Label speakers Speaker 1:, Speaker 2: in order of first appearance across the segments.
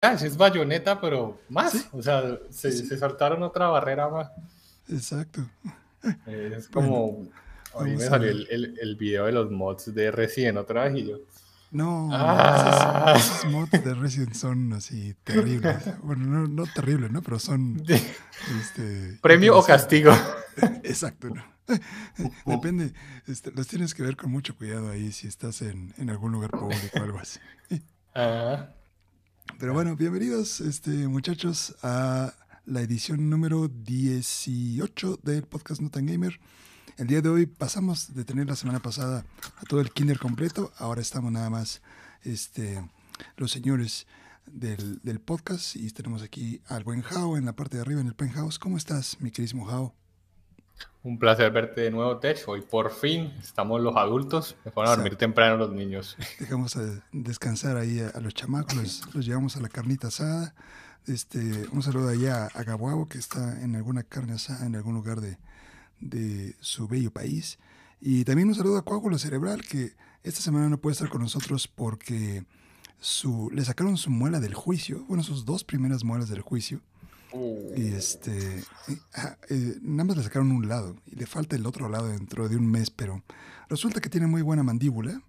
Speaker 1: Crash, es bayoneta, pero más. O sea, se, saltaron otra barrera más.
Speaker 2: Exacto.
Speaker 1: Es como. a mí me salió el, el, video de los mods de Resident otra vez y yo.
Speaker 2: No, ah. esos, mods de Resident son así terribles. Bueno, no, no terribles, ¿no? Pero son.
Speaker 1: Este, ¿Premio o castigo?
Speaker 2: Exacto, ¿no? Depende, este, los tienes que ver con mucho cuidado ahí si estás en, en algún lugar público o algo así. Ah. Pero bueno, bienvenidos este, muchachos a la edición número 18 del podcast No Gamer. El día de hoy pasamos de tener la semana pasada a todo el kinder completo, ahora estamos nada más este, los señores del, del podcast y tenemos aquí al buen Jao en la parte de arriba en el penthouse. ¿Cómo estás, mi querísimo Jao?
Speaker 1: Un placer verte de nuevo, Tech. Hoy por fin estamos los adultos. Me fueron a dormir temprano los niños.
Speaker 2: Dejamos a descansar ahí a, los chamacos, los, llevamos a la carnita asada. Este, un saludo allá a Gabuabo, que está en alguna carne asada en algún lugar de, de su bello país. Y también un saludo a Coágulo Cerebral, que esta semana no puede estar con nosotros porque su, le sacaron su muela del juicio, bueno, sus dos primeras muelas del juicio. Y este, ah, eh, nada más le sacaron un lado y le falta el otro lado dentro de un mes, pero resulta que tiene muy buena mandíbula.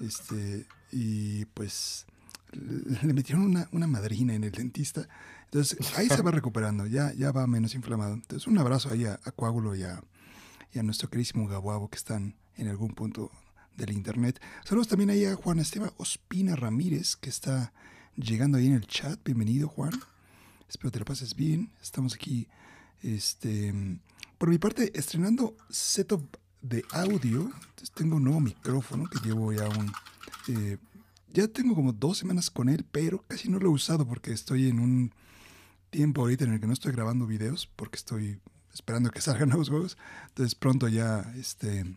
Speaker 2: Este, y pues le metieron una, una madrina en el dentista. Entonces ahí se va recuperando, ya, ya va menos inflamado. Entonces un abrazo ahí a, Coágulo y a, y a nuestro querísimo Gabuabo que están en algún punto del internet. Saludos también ahí a Juan Esteban Ospina Ramírez que está llegando ahí en el chat. Bienvenido Juan. Espero te lo pases bien. Estamos aquí, este, por mi parte, estrenando setup de audio. Tengo un nuevo micrófono que llevo ya un... Eh, ya tengo como dos semanas con él, pero casi no lo he usado porque estoy en un tiempo ahorita en el que no estoy grabando videos porque estoy esperando que salgan nuevos juegos. Entonces pronto ya este,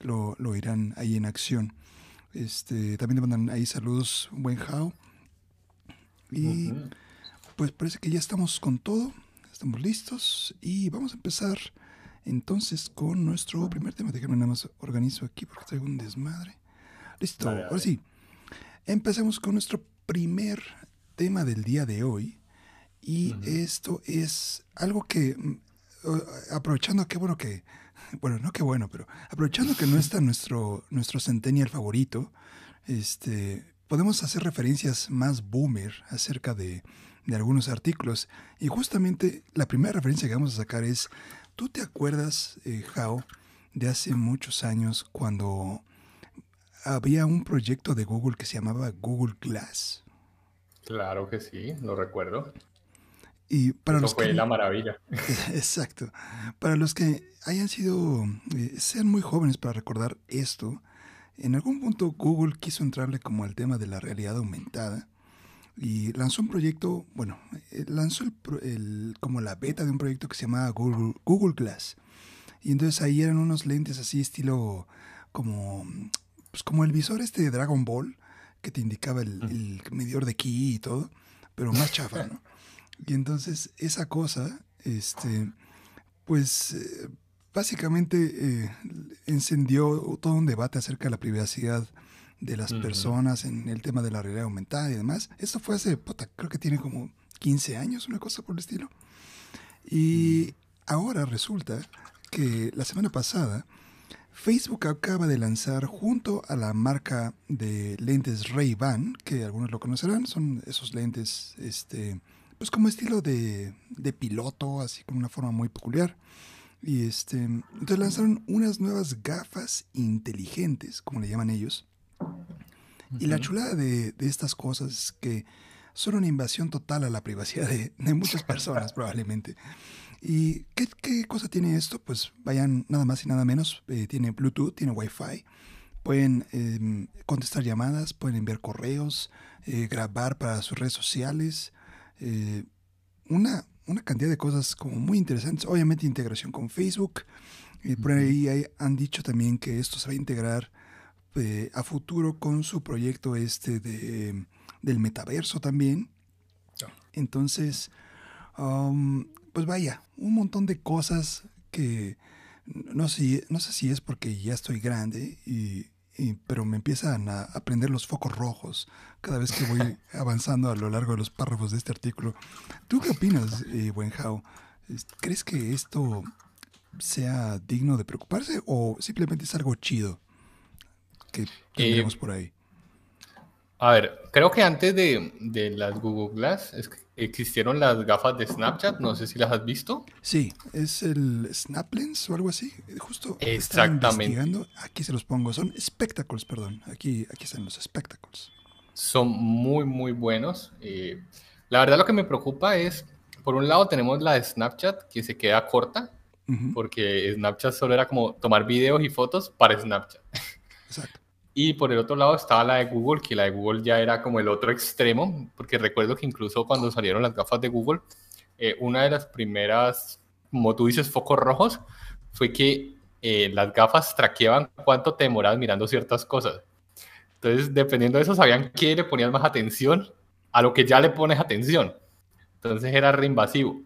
Speaker 2: lo, lo irán ahí en acción. Este, también te mandan ahí saludos, buen Jao. Y pues parece que ya estamos con todo, estamos listos y vamos a empezar entonces con nuestro primer tema. Déjame nada más organizo aquí porque traigo un desmadre. Listo, ahora sí. Empecemos con nuestro primer tema del día de hoy. Y esto es algo que, mm, aprovechando que bueno que, bueno, no que bueno, pero aprovechando que no está nuestro, nuestro centennial favorito, este, podemos hacer referencias más boomer acerca de de algunos artículos. Y justamente la primera referencia que vamos a sacar es, ¿tú te acuerdas, eh, Jao, de hace muchos años cuando había un proyecto de Google que se llamaba Google Glass?
Speaker 1: Claro que sí, lo recuerdo.
Speaker 2: Y para
Speaker 1: los fue la maravilla.
Speaker 2: Exacto. Para los que hayan sido, eh, sean muy jóvenes para recordar esto, en algún punto Google quiso entrarle como al tema de la realidad aumentada y lanzó un proyecto, bueno, eh, lanzó el, como la beta de un proyecto que se llamaba Google, Google Glass. Y entonces ahí eran unos lentes así estilo como, pues como el visor este de Dragon Ball, que te indicaba el, medidor de ki y todo, pero más chafa, ¿no? Y entonces esa cosa, este, pues eh, básicamente eh, encendió todo un debate acerca de la privacidad de las personas en el tema de la realidad aumentada y demás. Esto fue hace, creo que tiene como 15 años, una cosa por el estilo. Y ahora resulta que la semana pasada Facebook acaba de lanzar junto a la marca de lentes Ray-Ban, que algunos lo conocerán, son esos lentes, este, pues como estilo de, de piloto, así con una forma muy peculiar. Y este, entonces lanzaron unas nuevas gafas inteligentes, como le llaman ellos, y la chulada de, estas cosas es que son una invasión total a la privacidad de, muchas personas probablemente. ¿Y qué, cosa tiene esto? Pues vayan nada más y nada menos. Eh, tiene Bluetooth, tiene Wi-Fi. Pueden em, contestar llamadas, pueden enviar correos, eh, grabar para sus redes sociales. Eh, una, una cantidad de cosas como muy interesantes. Obviamente integración con Facebook. por ahí han dicho también que esto se va a integrar a futuro con su proyecto este de, del metaverso también. Entonces, um, pues vaya, un montón de cosas que no sé, no sé si es porque ya estoy grande y pero me empiezan a, prender los focos rojos cada vez que voy avanzando a lo largo de los párrafos de este artículo. ¿Tú qué opinas, eh, Wenhao? ¿Crees que esto sea digno de preocuparse o simplemente es algo chido que tendremos eh, por ahí?
Speaker 1: A ver, creo que antes de, de las Google Glass existieron las gafas de Snapchat, no sé si las has visto.
Speaker 2: Sí, es el SnapLens o algo así. Justo
Speaker 1: Exactamente.
Speaker 2: Aquí se los pongo, son Spectacles, perdón. Aquí, aquí están los Spectacles.
Speaker 1: Son muy, muy buenos. Eh, la verdad lo que me preocupa es, por un lado tenemos la de Snapchat que se queda corta, porque Snapchat solo era como tomar videos y fotos para Snapchat. Exacto. Y por el otro lado estaba la de Google, que la de Google ya era como el otro extremo, porque recuerdo que incluso cuando salieron las gafas de Google, eh, una de las primeras, como tú dices, focos rojos, fue que eh, las gafas traqueaban cuánto te demorabas mirando ciertas cosas. Entonces, dependiendo de eso, sabían qué le ponías más atención a lo que ya le pones atención. Entonces era reinvasivo.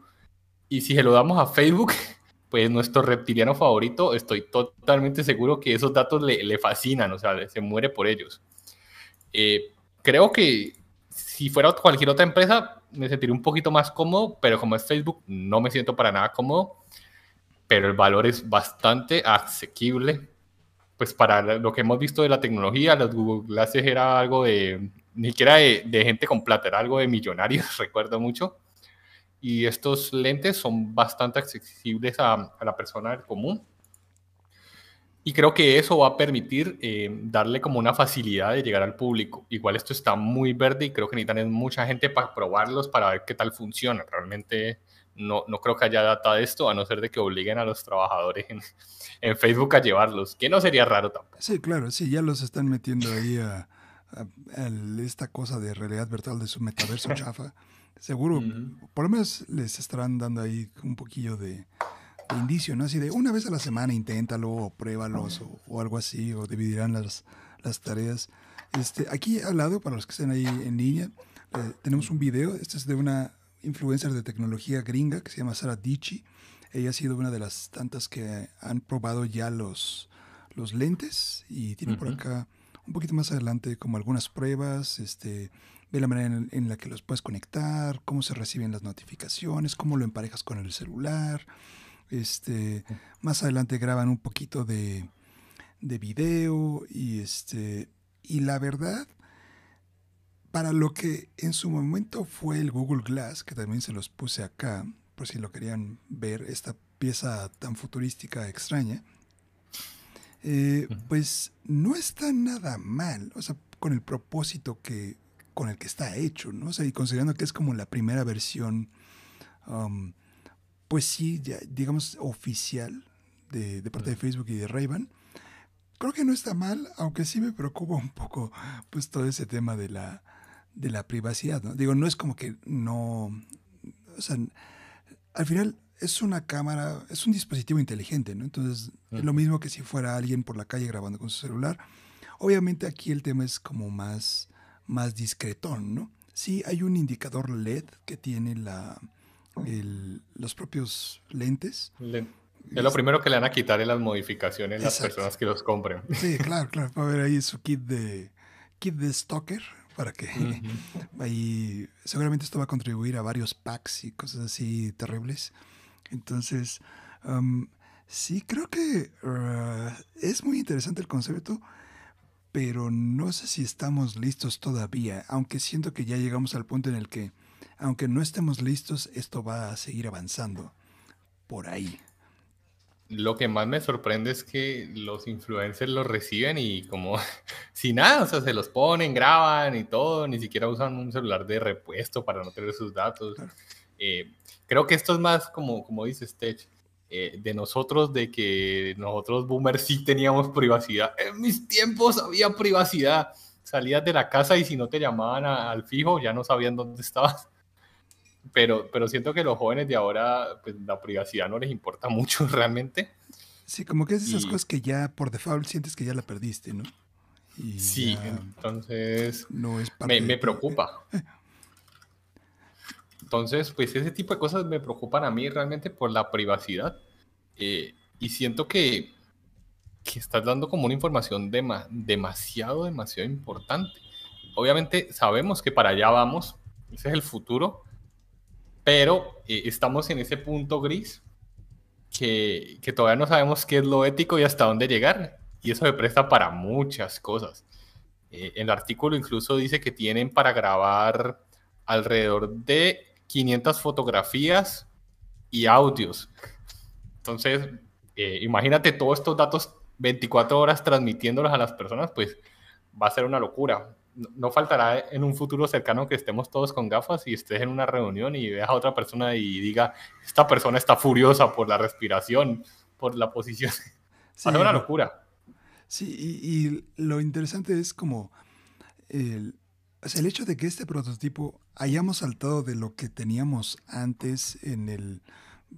Speaker 1: Y si se lo damos a Facebook, pues nuestro reptiliano favorito, estoy totalmente seguro que esos datos le, le fascinan, o sea, se muere por ellos. Eh, creo que si fuera cualquier otra empresa, me sentiría un poquito más cómodo, pero como es Facebook, no me siento para nada cómodo, pero el valor es bastante asequible. Pues para lo que hemos visto de la tecnología, las Google Glasses era algo de, ni siquiera de, de gente con plata, era algo de millonarios, recuerdo mucho y estos lentes son bastante accesibles a, la persona del común. Y creo que eso va a permitir eh, darle como una facilidad de llegar al público. Igual esto está muy verde y creo que necesitan mucha gente para probarlos, para ver qué tal funciona. Realmente no, no creo que haya data de esto, a no ser de que obliguen a los trabajadores en, en Facebook a llevarlos, que no sería raro tampoco.
Speaker 2: Sí, claro, sí, ya los están metiendo ahí a, esta cosa de realidad virtual de su metaverso chafa. Seguro, por lo menos les estarán dando ahí un poquillo de, indicio, ¿no? Así de una vez a la semana inténtalo o pruébalos o, algo así, o dividirán las, las tareas. Este, aquí al lado, para los que estén ahí en línea, eh, tenemos un video. Este es de una influencer de tecnología gringa que se llama Sara Dichi. Ella ha sido una de las tantas que han probado ya los, los lentes y tiene por acá un poquito más adelante como algunas pruebas, este, ve la manera en, la que los puedes conectar, cómo se reciben las notificaciones, cómo lo emparejas con el celular. Este, más adelante graban un poquito de, de video y este y la verdad para lo que en su momento fue el Google Glass, que también se los puse acá, por si lo querían ver, esta pieza tan futurística extraña, eh, pues no está nada mal, o sea, con el propósito que con el que está hecho, ¿no? O sea, y considerando que es como la primera versión, um, pues sí, ya, digamos, oficial de, parte de Facebook y de ray creo que no está mal, aunque sí me preocupa un poco, pues todo ese tema de la, de la privacidad, ¿no? Digo, no es como que no, o sea, al final es una cámara, es un dispositivo inteligente, ¿no? Entonces, es lo mismo que si fuera alguien por la calle grabando con su celular. Obviamente aquí el tema es como más más discretón, ¿no? Sí, hay un indicador LED que tiene la, los propios lentes.
Speaker 1: Es lo primero que le van a quitar en las modificaciones las personas que los compren.
Speaker 2: Sí, claro, claro. Va a ver ahí su kit de kit de stalker para que ahí seguramente esto va a contribuir a varios packs y cosas así terribles. Entonces, sí, creo que uh, es muy interesante el concepto pero no sé si estamos listos todavía, aunque siento que ya llegamos al punto en el que, aunque no estemos listos, esto va a seguir avanzando por ahí.
Speaker 1: Lo que más me sorprende es que los influencers los reciben y como sin nada, o sea, se los ponen, graban y todo, ni siquiera usan un celular de repuesto para no tener sus datos. Eh, creo que esto es más como, como dice Stech, eh, de nosotros, de que nosotros boomers sí teníamos privacidad. En mis tiempos había privacidad. Salías de la casa y si no te llamaban al fijo, ya no sabían dónde estabas. Pero, pero siento que los jóvenes de ahora, pues la privacidad no les importa mucho realmente.
Speaker 2: Sí, como que es esas cosas que ya por default sientes que ya la perdiste, ¿no?
Speaker 1: sí, entonces no es me, me preocupa. Entonces, pues ese tipo de cosas me preocupan a mí realmente por la privacidad. Eh, y siento que que estás dando como una información demasiado, demasiado importante. Obviamente sabemos que para allá vamos, ese es el futuro, pero eh, estamos en ese punto gris que, que, todavía no sabemos qué es lo ético y hasta dónde llegar. Y eso se presta para muchas cosas. Eh, el artículo incluso dice que tienen para grabar alrededor de 500 fotografías y audios. Entonces, eh, imagínate todos estos datos 24 horas transmitiéndolos a las personas, pues va a ser una locura. No, faltará en un futuro cercano que estemos todos con gafas y estés en una reunión y veas a otra persona y diga, esta persona está furiosa por la respiración, por la posición. va a ser una locura.
Speaker 2: Sí, y, lo interesante es como el, el hecho de que este prototipo hayamos saltado de lo que teníamos antes en el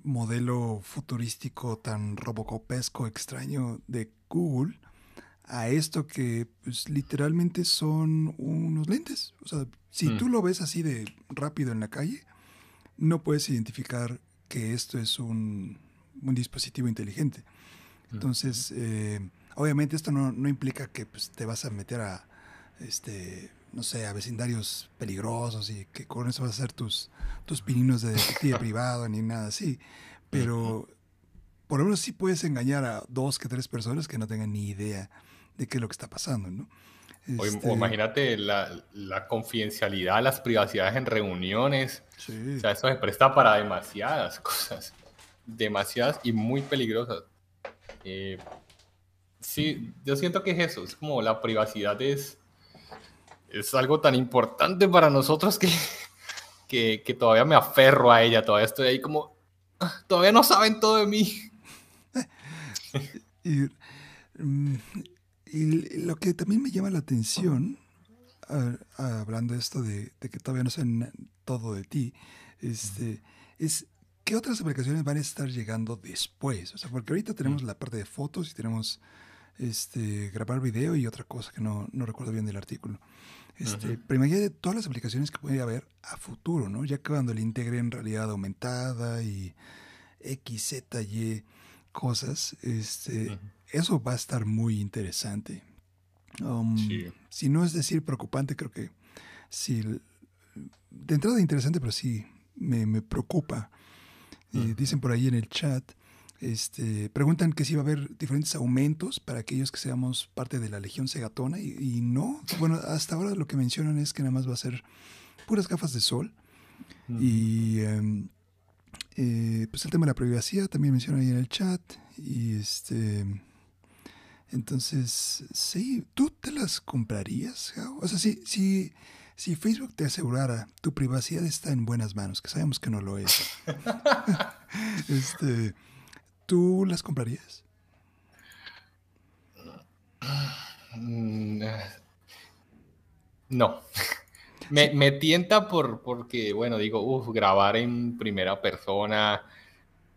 Speaker 2: modelo futurístico tan robocopesco extraño de Google a esto que pues, literalmente son unos lentes. O sea, si mm. tú lo ves así de rápido en la calle, no puedes identificar que esto es un, dispositivo inteligente. Mm. Entonces, eh, obviamente esto no, no implica que pues, te vas a meter a este no sé, a vecindarios peligrosos y que con eso vas a hacer tus, tus pininos de detective privado ni nada así. Pero por lo menos sí puedes engañar a dos que tres personas que no tengan ni idea de qué es lo que está pasando, ¿no?
Speaker 1: O este imagínate la, la, confidencialidad, las privacidades en reuniones. O sea, eso se presta para demasiadas cosas. Demasiadas y muy peligrosas. Eh, sí, yo siento que es eso. Es como la privacidad es es algo tan importante para nosotros que, que, todavía me aferro a ella, todavía estoy ahí como, ah, todavía no saben todo de mí.
Speaker 2: Mm, y, lo que también me llama la atención, hablando de esto de, que todavía no saben todo de ti, este, es qué otras aplicaciones van a estar llegando después. O sea, porque ahorita tenemos la parte de fotos y tenemos este, grabar video y otra cosa que no, no recuerdo bien del artículo. Este, Pero imagínate todas las aplicaciones que puede haber a futuro, ¿no? Ya que cuando le integren realidad aumentada y X, Z, Y cosas, este, eso va a estar muy interesante. Um, si no es decir preocupante, creo que sí, de entrada interesante, pero sí me, me preocupa. Eh, dicen por ahí en el chat este, preguntan que si va a haber diferentes aumentos para aquellos que seamos parte de la Legión Segatona y, no. Bueno, hasta ahora lo que mencionan es que nada más va a ser puras gafas de sol. Y em, eh, pues el tema de la privacidad también mencionan ahí en el chat. Y este. Entonces, sí, ¿tú te las comprarías? O sea, si, si, si Facebook te asegurara tu privacidad está en buenas manos, que sabemos que no lo es. este ¿Tú las comprarías?
Speaker 1: Mm, no. me, tienta por, porque, bueno, digo, uff, grabar en primera persona,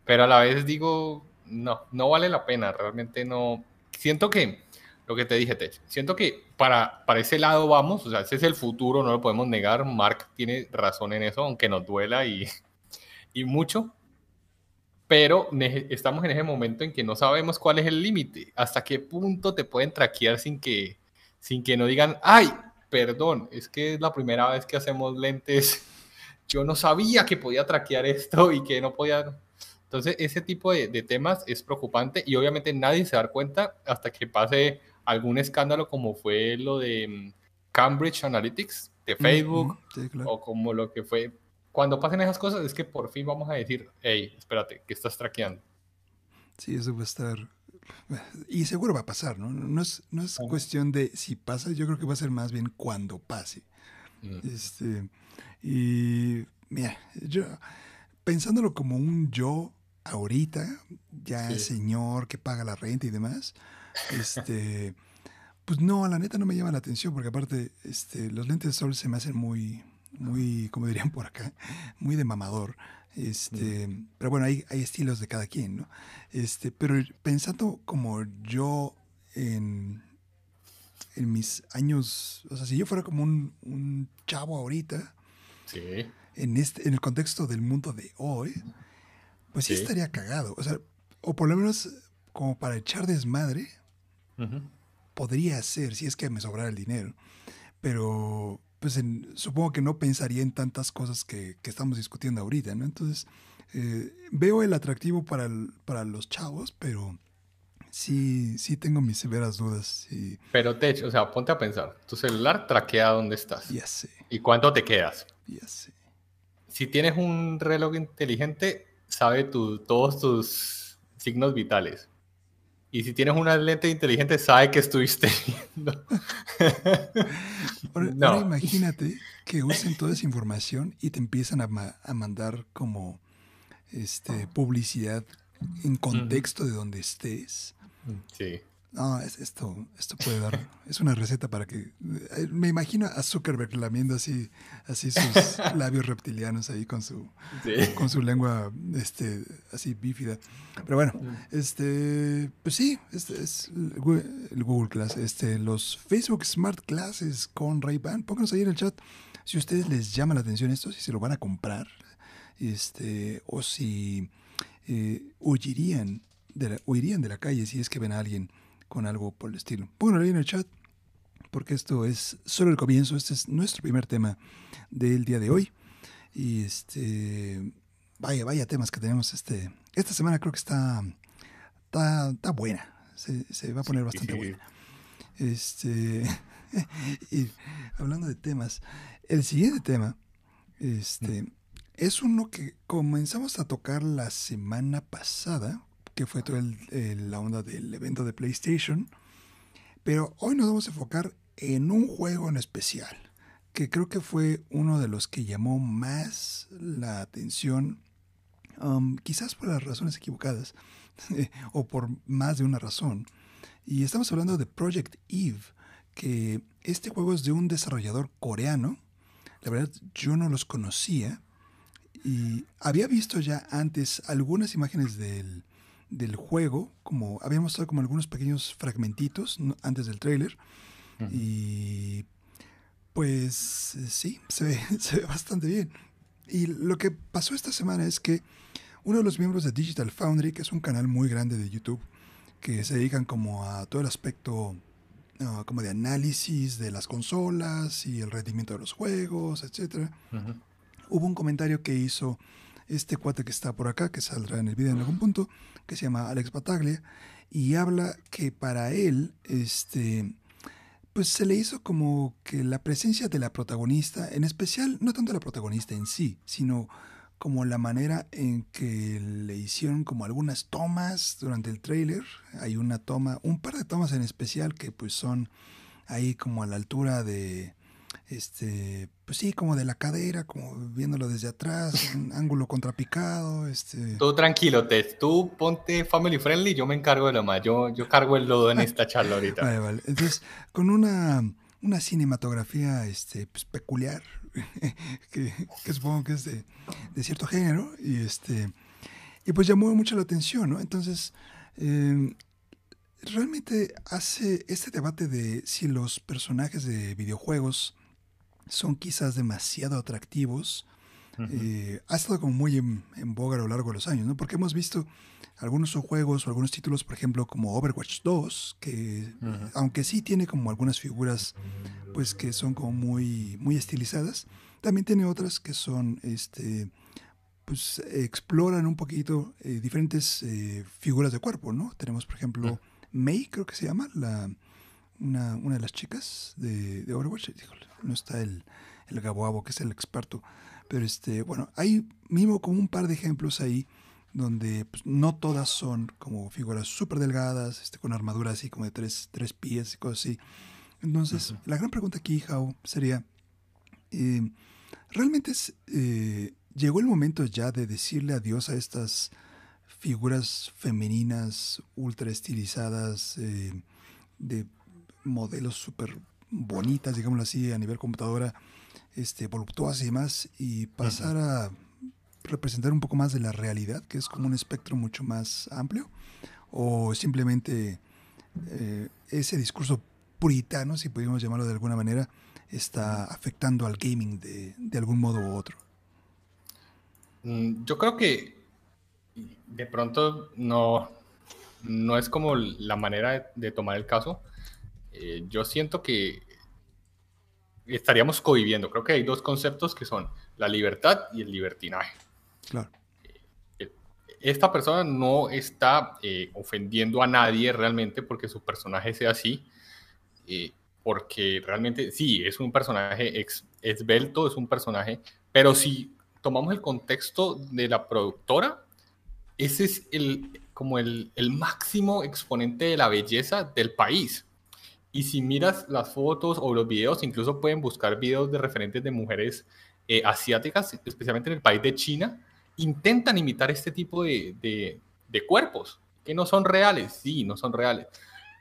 Speaker 1: pero a la vez digo, no, no vale la pena, realmente no. Siento que, lo que te dije, Tech, siento que para, para ese lado vamos, o sea, ese es el futuro, no lo podemos negar, Mark tiene razón en eso, aunque nos duela y, y mucho, pero estamos en ese momento en que no sabemos cuál es el límite, hasta qué punto te pueden traquear sin que, sin que no digan, ay, perdón, es que es la primera vez que hacemos lentes, yo no sabía que podía traquear esto y que no podía... Entonces, ese tipo de, temas es preocupante y obviamente nadie se da cuenta hasta que pase algún escándalo como fue lo de mm, Cambridge Analytics de Facebook o como lo que fue cuando pasen esas cosas es que por fin vamos a decir, hey, espérate, que estás traqueando.
Speaker 2: Sí, eso va a estar... Y seguro va a pasar, ¿no? No es, no es cuestión de si pasa, yo creo que va a ser más bien cuando pase. Mm. Este, y mira, yo, pensándolo como un yo ahorita, ya el señor que paga la renta y demás, este, pues no, la neta no me llama la atención, porque aparte, este, los lentes de sol se me hacen muy, muy, como dirían por acá, muy de mamador. Este, Pero bueno, hay, hay estilos de cada quien, ¿no? Este, pero pensando como yo en, en mis años, o sea, si yo fuera como un, un chavo ahorita, en, este, en el contexto del mundo de hoy, pues sí. estaría cagado. O sea, o por lo menos como para echar desmadre, Podría ser, si es que me sobrara el dinero. Pero pues supongo que no pensaría en tantas cosas que, estamos discutiendo ahorita, ¿no? Entonces, eh, veo el atractivo para, para los chavos, pero sí, sí tengo mis severas dudas. Y...
Speaker 1: Pero te o sea, ponte a pensar, tu celular traquea dónde estás.
Speaker 2: Ya sé.
Speaker 1: ¿Y cuánto te quedas?
Speaker 2: Ya sé.
Speaker 1: Si tienes un reloj inteligente, sabe todos tus signos vitales. Y si tienes una lente inteligente, sabe que estuviste viendo.
Speaker 2: ahora, imagínate que usen toda esa información y te empiezan a, a mandar como este, publicidad en contexto de donde estés.
Speaker 1: Sí.
Speaker 2: No, esto, esto puede dar, es una receta para que, eh, me imagino a Zuckerberg lamiendo así, así sus labios reptilianos ahí con su, con su lengua, este, así bífida. Pero bueno, este, pues sí, este es el Google Class, este, los Facebook Smart Classes con Ray-Ban, pónganos ahí en el chat si a ustedes les llama la atención esto, si se lo van a comprar, este, o si eh, huirían de la, huirían de la calle si es que ven a alguien con algo por el estilo. Pónganlo ahí en el chat, porque esto es solo el comienzo. Este es nuestro primer tema del día de hoy. Y este, vaya, vaya temas que tenemos este, esta semana. Creo que está, está, buena. Se, va a poner bastante buena. Este, y hablando de temas, el siguiente tema, este, es uno que comenzamos a tocar la semana pasada, que fue toda la onda del evento de PlayStation. Pero hoy nos vamos a enfocar en un juego en especial, que creo que fue uno de los que llamó más la atención, um, quizás por las razones equivocadas, o por más de una razón. Y estamos hablando de Project Eve, que este juego es de un desarrollador coreano. La verdad, yo no los conocía. Y había visto ya antes algunas imágenes del, del juego, como habíamos mostrado como algunos pequeños fragmentitos antes del trailer. Y pues sí, se ve, se ve bastante bien. Y lo que pasó esta semana es que uno de los miembros de Digital Foundry, que es un canal muy grande de YouTube, que se dedican como a todo el aspecto ah, como de análisis de las consolas y el rendimiento de los juegos, etc. Hubo un comentario que hizo este cuate que está por acá, que saldrá en el video en algún punto, que se llama Alex Bataglia, y habla que para él, este, pues se le hizo como que la presencia de la protagonista, en especial, no tanto la protagonista en sí, sino como la manera en que le hicieron como algunas tomas durante el trailer. Hay una toma, un par de tomas en especial que pues son ahí como a la altura de este, pues sí, como de la cadera, como viéndolo desde atrás, un ángulo contrapicado, este.
Speaker 1: Tú tranquilo, Tess, tú ponte family friendly, yo me encargo de lo más, yo, yo cargo el lodo en esta charla ahorita.
Speaker 2: Vale, vale. Entonces, con una, una cinematografía este, pues, peculiar, que, supongo que es de, de, cierto género, y este, y pues llamó mucho la atención, ¿no? Entonces, em, realmente hace este debate de si los personajes de videojuegos son quizás demasiado atractivos. Eh, ha estado como muy en, boga a lo largo de los años, ¿no? Porque hemos visto algunos juegos o algunos títulos, por ejemplo, como Overwatch 2, que aunque sí tiene como algunas figuras, pues que son como muy, muy estilizadas, también tiene otras que son, este, pues exploran un poquito eh, diferentes eh, figuras de cuerpo, ¿no? Tenemos, por ejemplo, Mei, creo que se llama, la, una, una de las chicas de, de Overwatch. no está el, el Gaboabo, que es el experto. Pero este, bueno, hay mismo como un par de ejemplos ahí donde pues, no todas son como figuras súper delgadas, este, con armadura así como de tres, tres pies y cosas así. Entonces, la gran pregunta aquí, Jao, sería, eh, ¿realmente eh, llegó el momento ya de decirle adiós a estas figuras femeninas ultra estilizadas eh, de modelos súper bonitas, digámoslo así, a nivel computadora, este, voluptuosas y demás, y pasar a representar un poco más de la realidad, que es como un espectro mucho más amplio, o simplemente eh, ese discurso puritano, si podemos llamarlo de alguna manera, está afectando al gaming de, de algún modo u otro.
Speaker 1: Mm, yo creo que de pronto no, no es como la manera de, tomar el caso. Eh, yo siento que estaríamos cohibiendo. Creo que hay dos conceptos que son la libertad y el libertinaje. Claro. Eh, esta persona no está eh, ofendiendo a nadie realmente porque su personaje sea así, porque realmente sí, es un personaje esbelto, es un personaje, pero si tomamos el contexto de la productora, ese es el, como el, el máximo exponente de la belleza del país. Y si miras las fotos o los videos, incluso pueden buscar videos de referentes de mujeres eh, asiáticas, especialmente en el país de China, intentan imitar este tipo de, de, cuerpos, que no son reales, sí, no son reales.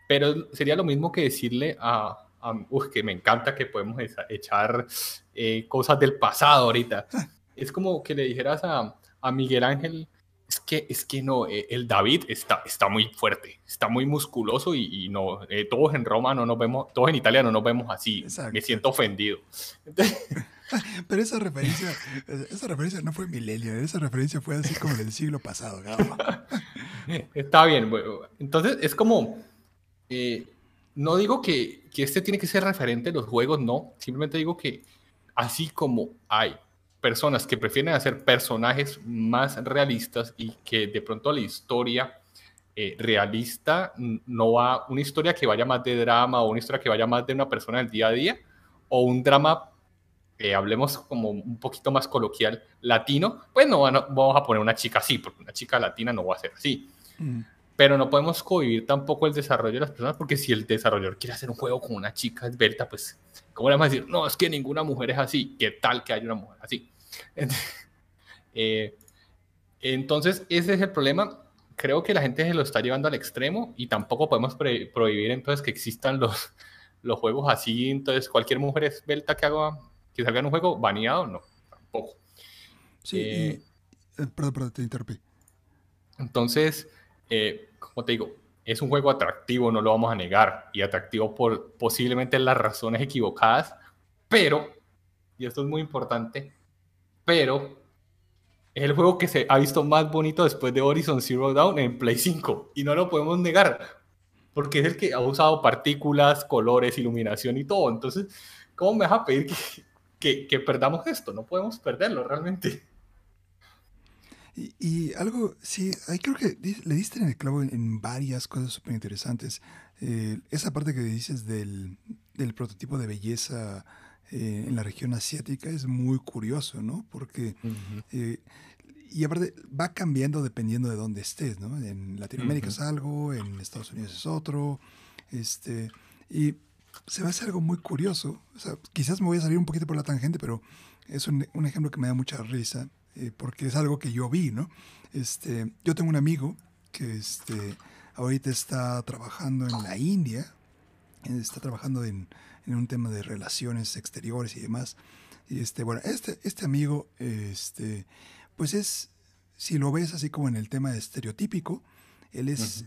Speaker 1: Pero sería lo mismo que decirle a, a que me encanta que podemos echar eh, cosas del pasado ahorita. Es como que le dijeras a, a Miguel Ángel, es que, es que no, eh, el David está, está muy fuerte, está muy musculoso y, no, eh, todos en Roma no nos vemos, todos en Italia no nos vemos así. Me siento ofendido.
Speaker 2: Pero esa referencia, esa referencia no fue milenio, esa referencia fue así como del siglo pasado.
Speaker 1: Está bien, bueno, entonces es como, eh, no digo que, que este tiene que ser referente a los juegos, no, simplemente digo que así como hay personas que prefieren hacer personajes más realistas y que de pronto la historia eh, realista no va, una historia que vaya más de drama o una historia que vaya más de una persona del día a día o un drama, eh, hablemos como un poquito más coloquial, latino, pues no, vamos a poner una chica así, porque una chica latina no va a ser así. Mm. Pero no podemos cohibir tampoco el desarrollo de las personas, porque si el desarrollador quiere hacer un juego con una chica esbelta, pues, ¿cómo le vamos a decir? No, es que ninguna mujer es así. ¿Qué tal que haya una mujer así? Eh, entonces, ese es el problema. Creo que la gente se lo está llevando al extremo y tampoco podemos prohibir entonces que existan los, los juegos así. Entonces, cualquier mujer esbelta que haga que salga en un juego baneado, no, tampoco.
Speaker 2: Sí, eh, eh, perdón, perdón, te interrumpí.
Speaker 1: Entonces, como te digo, es un juego atractivo, no lo vamos a negar, y atractivo por posiblemente las razones equivocadas, pero, y esto es muy importante, pero es el juego que se ha visto más bonito después de Horizon Zero Dawn en Play 5 y no lo podemos negar porque es el que ha usado partículas, colores, iluminación y todo. Entonces, ¿cómo me vas a pedir que, que, perdamos esto? No podemos perderlo realmente.
Speaker 2: Y, algo, sí, ahí creo que le diste en el clavo en, varias cosas súper interesantes. Eh, esa parte que dices del, del prototipo de belleza eh, en la región asiática es muy curioso, ¿no? Porque, eh, y aparte, va cambiando dependiendo de dónde estés, ¿no? En Latinoamérica es algo, en Estados Unidos es otro, este, y se va a hacer algo muy curioso. O sea, quizás me voy a salir un poquito por la tangente, pero es un, un ejemplo que me da mucha risa, eh, porque es algo que yo vi, ¿no? Este, yo tengo un amigo que este, ahorita está trabajando en la India, está trabajando en en un tema de relaciones exteriores y demás. Y este, bueno, este, este amigo, este, pues es, si lo ves así como en el tema estereotípico, él es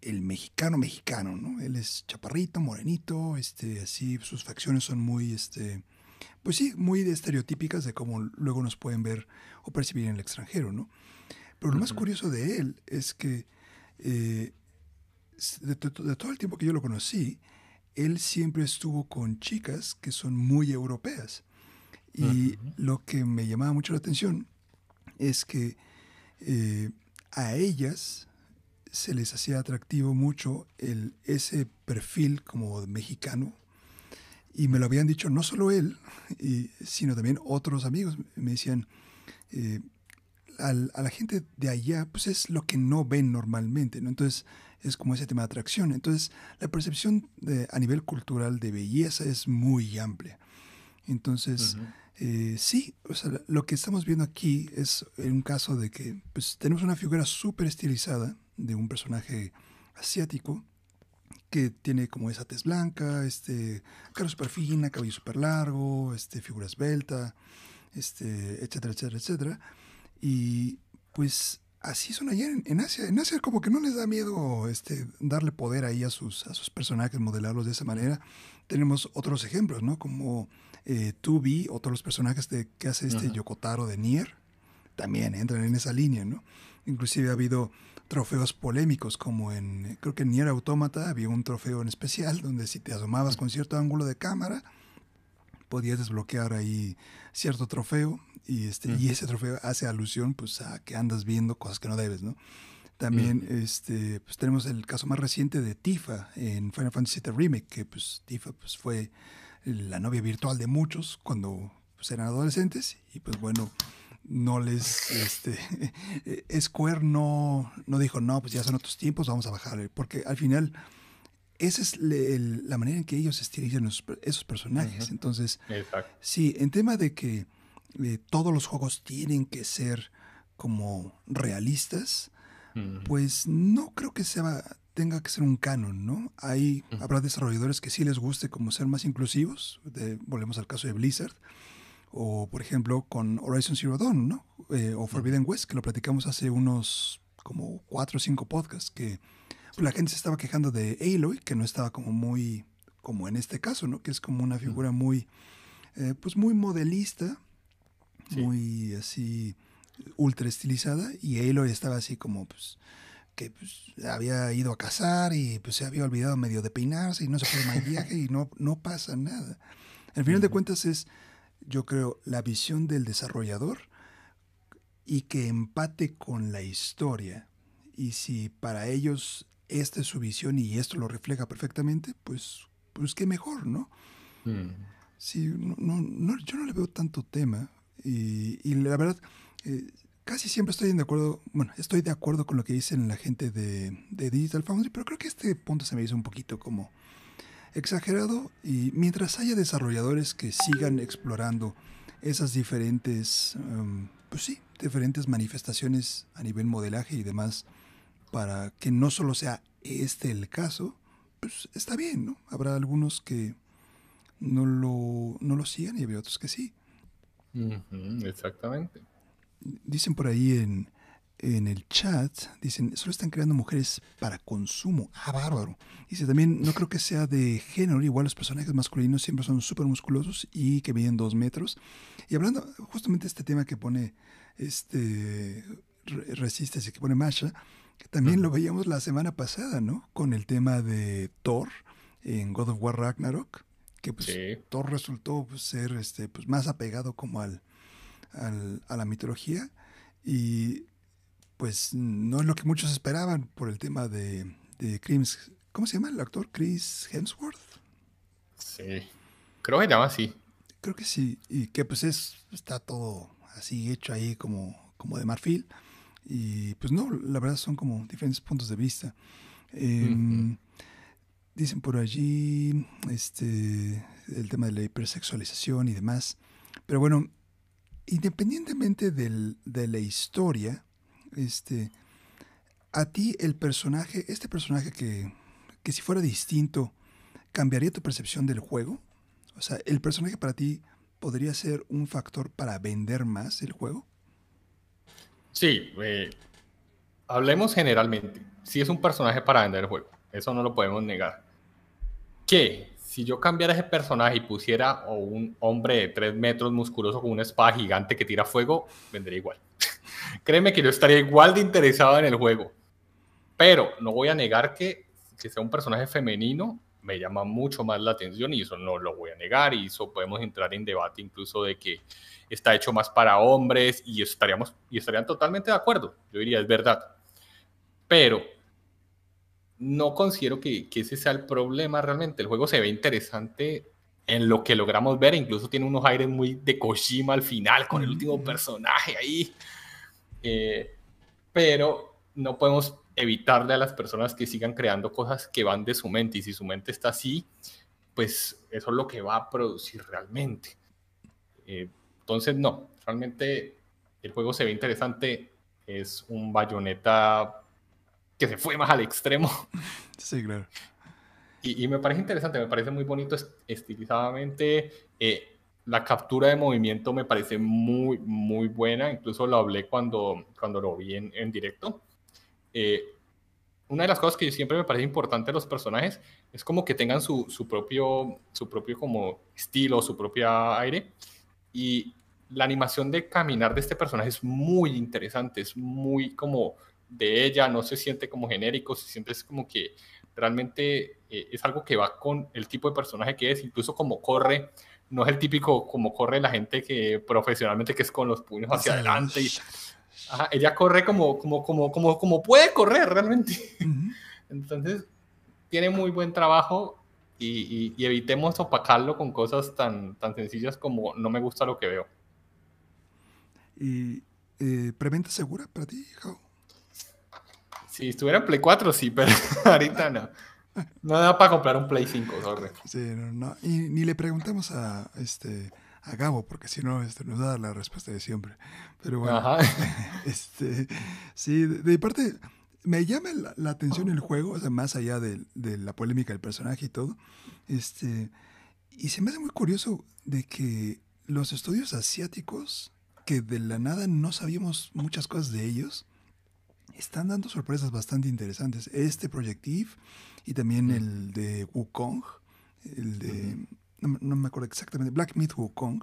Speaker 2: el mexicano mexicano, ¿no? Él es chaparrito, morenito, este, así, sus facciones son muy, este, pues sí, muy estereotípicas de cómo luego nos pueden ver o percibir en el extranjero, ¿no? Pero lo más curioso de él es que eh, de, todo el tiempo que yo lo conocí, él siempre estuvo con chicas que son muy europeas. Y lo que me llamaba mucho la atención es que eh, a ellas se les hacía atractivo mucho el, ese perfil como mexicano. Y me lo habían dicho no solo él, sino también otros amigos. Me decían, eh, a la gente de allá, pues es lo que no ven normalmente, ¿no? Entonces, es como ese tema de atracción. Entonces, la percepción de, a nivel cultural de belleza es muy amplia. Entonces, eh, sí, o sea, lo que estamos viendo aquí es un caso de que pues, tenemos una figura súper estilizada de un personaje asiático que tiene como esa tez blanca, este, cara súper fina, cabello súper largo, este, figura esbelta, este, etcétera, etcétera, etcétera. Y pues así son allá en, Asia. En Asia como que no les da miedo este, darle poder ahí a sus, a sus personajes, modelarlos de esa manera. Tenemos otros ejemplos, ¿no? Como eh, Tubi, otros personajes de, que hace este Yokotaro de Nier. también entran en esa línea, ¿no? Inclusive ha habido trofeos polémicos, como en, creo que en Nier Automata había un trofeo en especial, donde si te asomabas con cierto ángulo de cámara, podías desbloquear ahí cierto trofeo, y, este, y ese trofeo hace alusión pues a que andas viendo cosas que no debes, ¿no? También este, pues tenemos el caso más reciente de Tifa en Final Fantasy VII Remake, que pues Tifa pues, fue la novia virtual de muchos cuando pues, eran adolescentes y pues bueno, no les, este, Square no, no dijo, no, pues ya son otros tiempos, vamos a bajar, porque al final esa es la manera en que ellos estilizan esos personajes. Entonces, sí, en tema de que eh, todos los juegos tienen que ser como realistas, pues no creo que sea, tenga que ser un canon, ¿no? Hay, habrá desarrolladores que sí les guste como ser más inclusivos, volvemos al caso de Blizzard, o por ejemplo con Horizon Zero Dawn, ¿no? Eh, o Forbidden West, que lo platicamos hace unos como cuatro o cinco podcasts, que la gente se estaba quejando de Aloy, que no estaba como muy, como en este caso, ¿no? Que es como una figura muy, eh, pues muy modelista, muy así ultra estilizada y Aloy estaba así como pues que pues, había ido a cazar y pues se había olvidado medio de peinarse y no se fue de viaje y no, no pasa nada. Al final de cuentas es, yo creo, la visión del desarrollador y que empate con la historia. Y si para ellos esta es su visión y esto lo refleja perfectamente, pues, pues qué mejor, ¿no? Mm. Sí, no, no, yo no le veo tanto tema. Y, y la verdad, eh, casi siempre estoy de acuerdo, bueno, estoy de acuerdo con lo que dicen la gente de, Digital Foundry, pero creo que este punto se me hizo un poquito como exagerado y mientras haya desarrolladores que sigan explorando esas diferentes, em, pues sí, diferentes manifestaciones a nivel modelaje y demás, para que no solo sea este el caso, pues está bien, ¿no? Habrá algunos que no lo, no lo sigan y habrá otros que sí.
Speaker 1: Exactamente.
Speaker 2: Dicen por ahí en, el chat, dicen, solo están creando mujeres para consumo. Ah, bárbaro. Dice también, no creo que sea de género, igual los personajes masculinos siempre son súper musculosos y que miden dos metros. Y hablando justamente de este tema que pone este Resistes y que pone Masha, que también lo veíamos la semana pasada, ¿no? Con el tema de Thor en God of War Ragnarok, que pues Thor resultó pues, ser este, pues, más apegado como al, a la mitología y pues no es lo que muchos esperaban por el tema de, de Chris, ¿cómo se llama el actor? Chris Hemsworth.
Speaker 1: Sí, creo que se llama así.
Speaker 2: Creo que sí, y que pues es, está todo así hecho ahí como, como de marfil. Y pues no, la verdad son como diferentes puntos de vista. Em, dicen por allí este, el tema de la hipersexualización y demás. Pero bueno, independientemente de la historia, este, a ti el personaje, este personaje que, que si fuera distinto, ¿cambiaría tu percepción del juego? O sea, ¿el personaje para ti podría ser un factor para vender más el juego?
Speaker 1: Sí, eh, hablemos generalmente. Si es un personaje para vender el juego, eso no lo podemos negar. ¿Qué? si yo cambiara ese personaje y pusiera un hombre de 3 metros musculoso con una espada gigante que tira fuego, vendría igual. Créeme que yo estaría igual de interesado en el juego. Pero no voy a negar que, que sea un personaje femenino me llama mucho más la atención y eso no lo voy a negar y eso podemos entrar en debate incluso de que está hecho más para hombres y estaríamos y estarían totalmente de acuerdo. Yo diría es verdad. Pero no considero que, ese sea el problema realmente. El juego se ve interesante en lo que logramos ver, incluso tiene unos aires muy de Kojima al final, con el último personaje ahí. Eh, pero no podemos evitarle a las personas que sigan creando cosas que van de su mente, y si su mente está así, pues eso es lo que va a producir realmente. Eh, entonces, no, realmente el juego se ve interesante, es un bayoneta que se fue más al extremo.
Speaker 2: Sí, claro.
Speaker 1: Y, me parece interesante, me parece muy bonito estilizadamente. Eh, la captura de movimiento me parece muy, muy buena. Incluso lo hablé cuando, cuando lo vi en, en directo. Eh, una de las cosas que siempre me parece importante de los personajes es como que tengan su, su, propio, su propio como estilo, su propio aire. Y la animación de caminar de este personaje es muy interesante, es muy como de ella, no se siente como genérico, se siente como que realmente eh, es algo que va con el tipo de personaje que es, incluso como corre, no es el típico como corre la gente que profesionalmente que es con los puños hacia adelante. Y, ella corre como, como, como, como, como puede correr realmente. Entonces, tiene muy buen trabajo y, y, evitemos opacarlo con cosas tan, tan sencillas como no me gusta lo que veo.
Speaker 2: ¿Y eh, preventa segura para ti, Jao?
Speaker 1: Si estuviera en Play 4, sí, pero ahorita no. No da para comprar un Play 5, sorry.
Speaker 2: Sí, no, Y ni le preguntamos a este a Gabo, porque si no este, nos da la respuesta de siempre. Pero bueno, este, sí, de, parte, me llama la, atención el juego, o sea, más allá de, de, la polémica del personaje y todo. Este, y se me hace muy curioso de que los estudios asiáticos, que de la nada no sabíamos muchas cosas de ellos, están dando sorpresas bastante interesantes. Este Project Eve y también el de Wukong, el de, no, me acuerdo exactamente, Black Myth Wukong.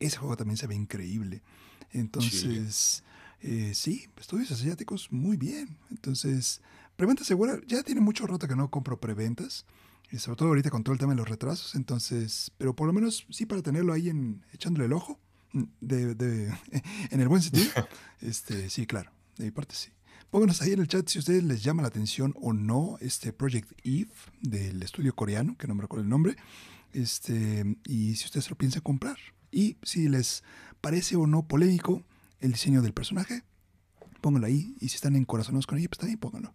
Speaker 2: Ese juego también se ve increíble. Entonces, eh, sí, estudios asiáticos, muy bien. Entonces, preventa segura, ya tiene mucho rato que no compro preventas. Y sobre todo ahorita con todo el tema de los retrasos. Entonces, pero por lo menos sí para tenerlo ahí en, echándole el ojo. Mm, de, de, en el buen sentido. Este, sí, claro. De mi parte sí. Pónganos ahí en el chat si a ustedes les llama la atención o no este Project Eve del estudio coreano, que no me recuerdo el nombre, este, y si ustedes lo piensan comprar. Y si les parece o no polémico el diseño del personaje, pónganlo ahí. Y si están encorazonados con ello, pues también pónganlo.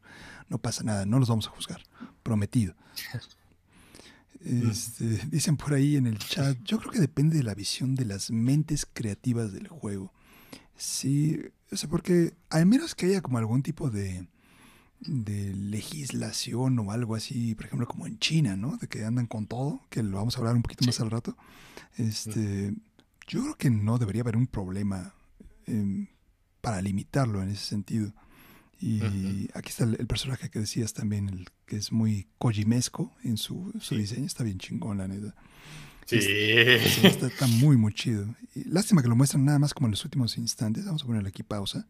Speaker 2: No pasa nada, no los vamos a juzgar. Prometido. Este, dicen por ahí en el chat, yo creo que depende de la visión de las mentes creativas del juego. Sí, o sea, porque al menos que haya como algún tipo de, de legislación o algo así, por ejemplo, como en China, ¿no? De que andan con todo, que lo vamos a hablar un poquito más al rato. Este, yo creo que no debería haber un problema em, para limitarlo en ese sentido. Y aquí está el, personaje que decías también, el que es muy kojimesco en su, su diseño, está bien chingón, la neta.
Speaker 1: Sí.
Speaker 2: Está, muy, muy chido. lástima que lo muestran nada más como en los últimos instantes. Vamos a ponerle aquí pausa.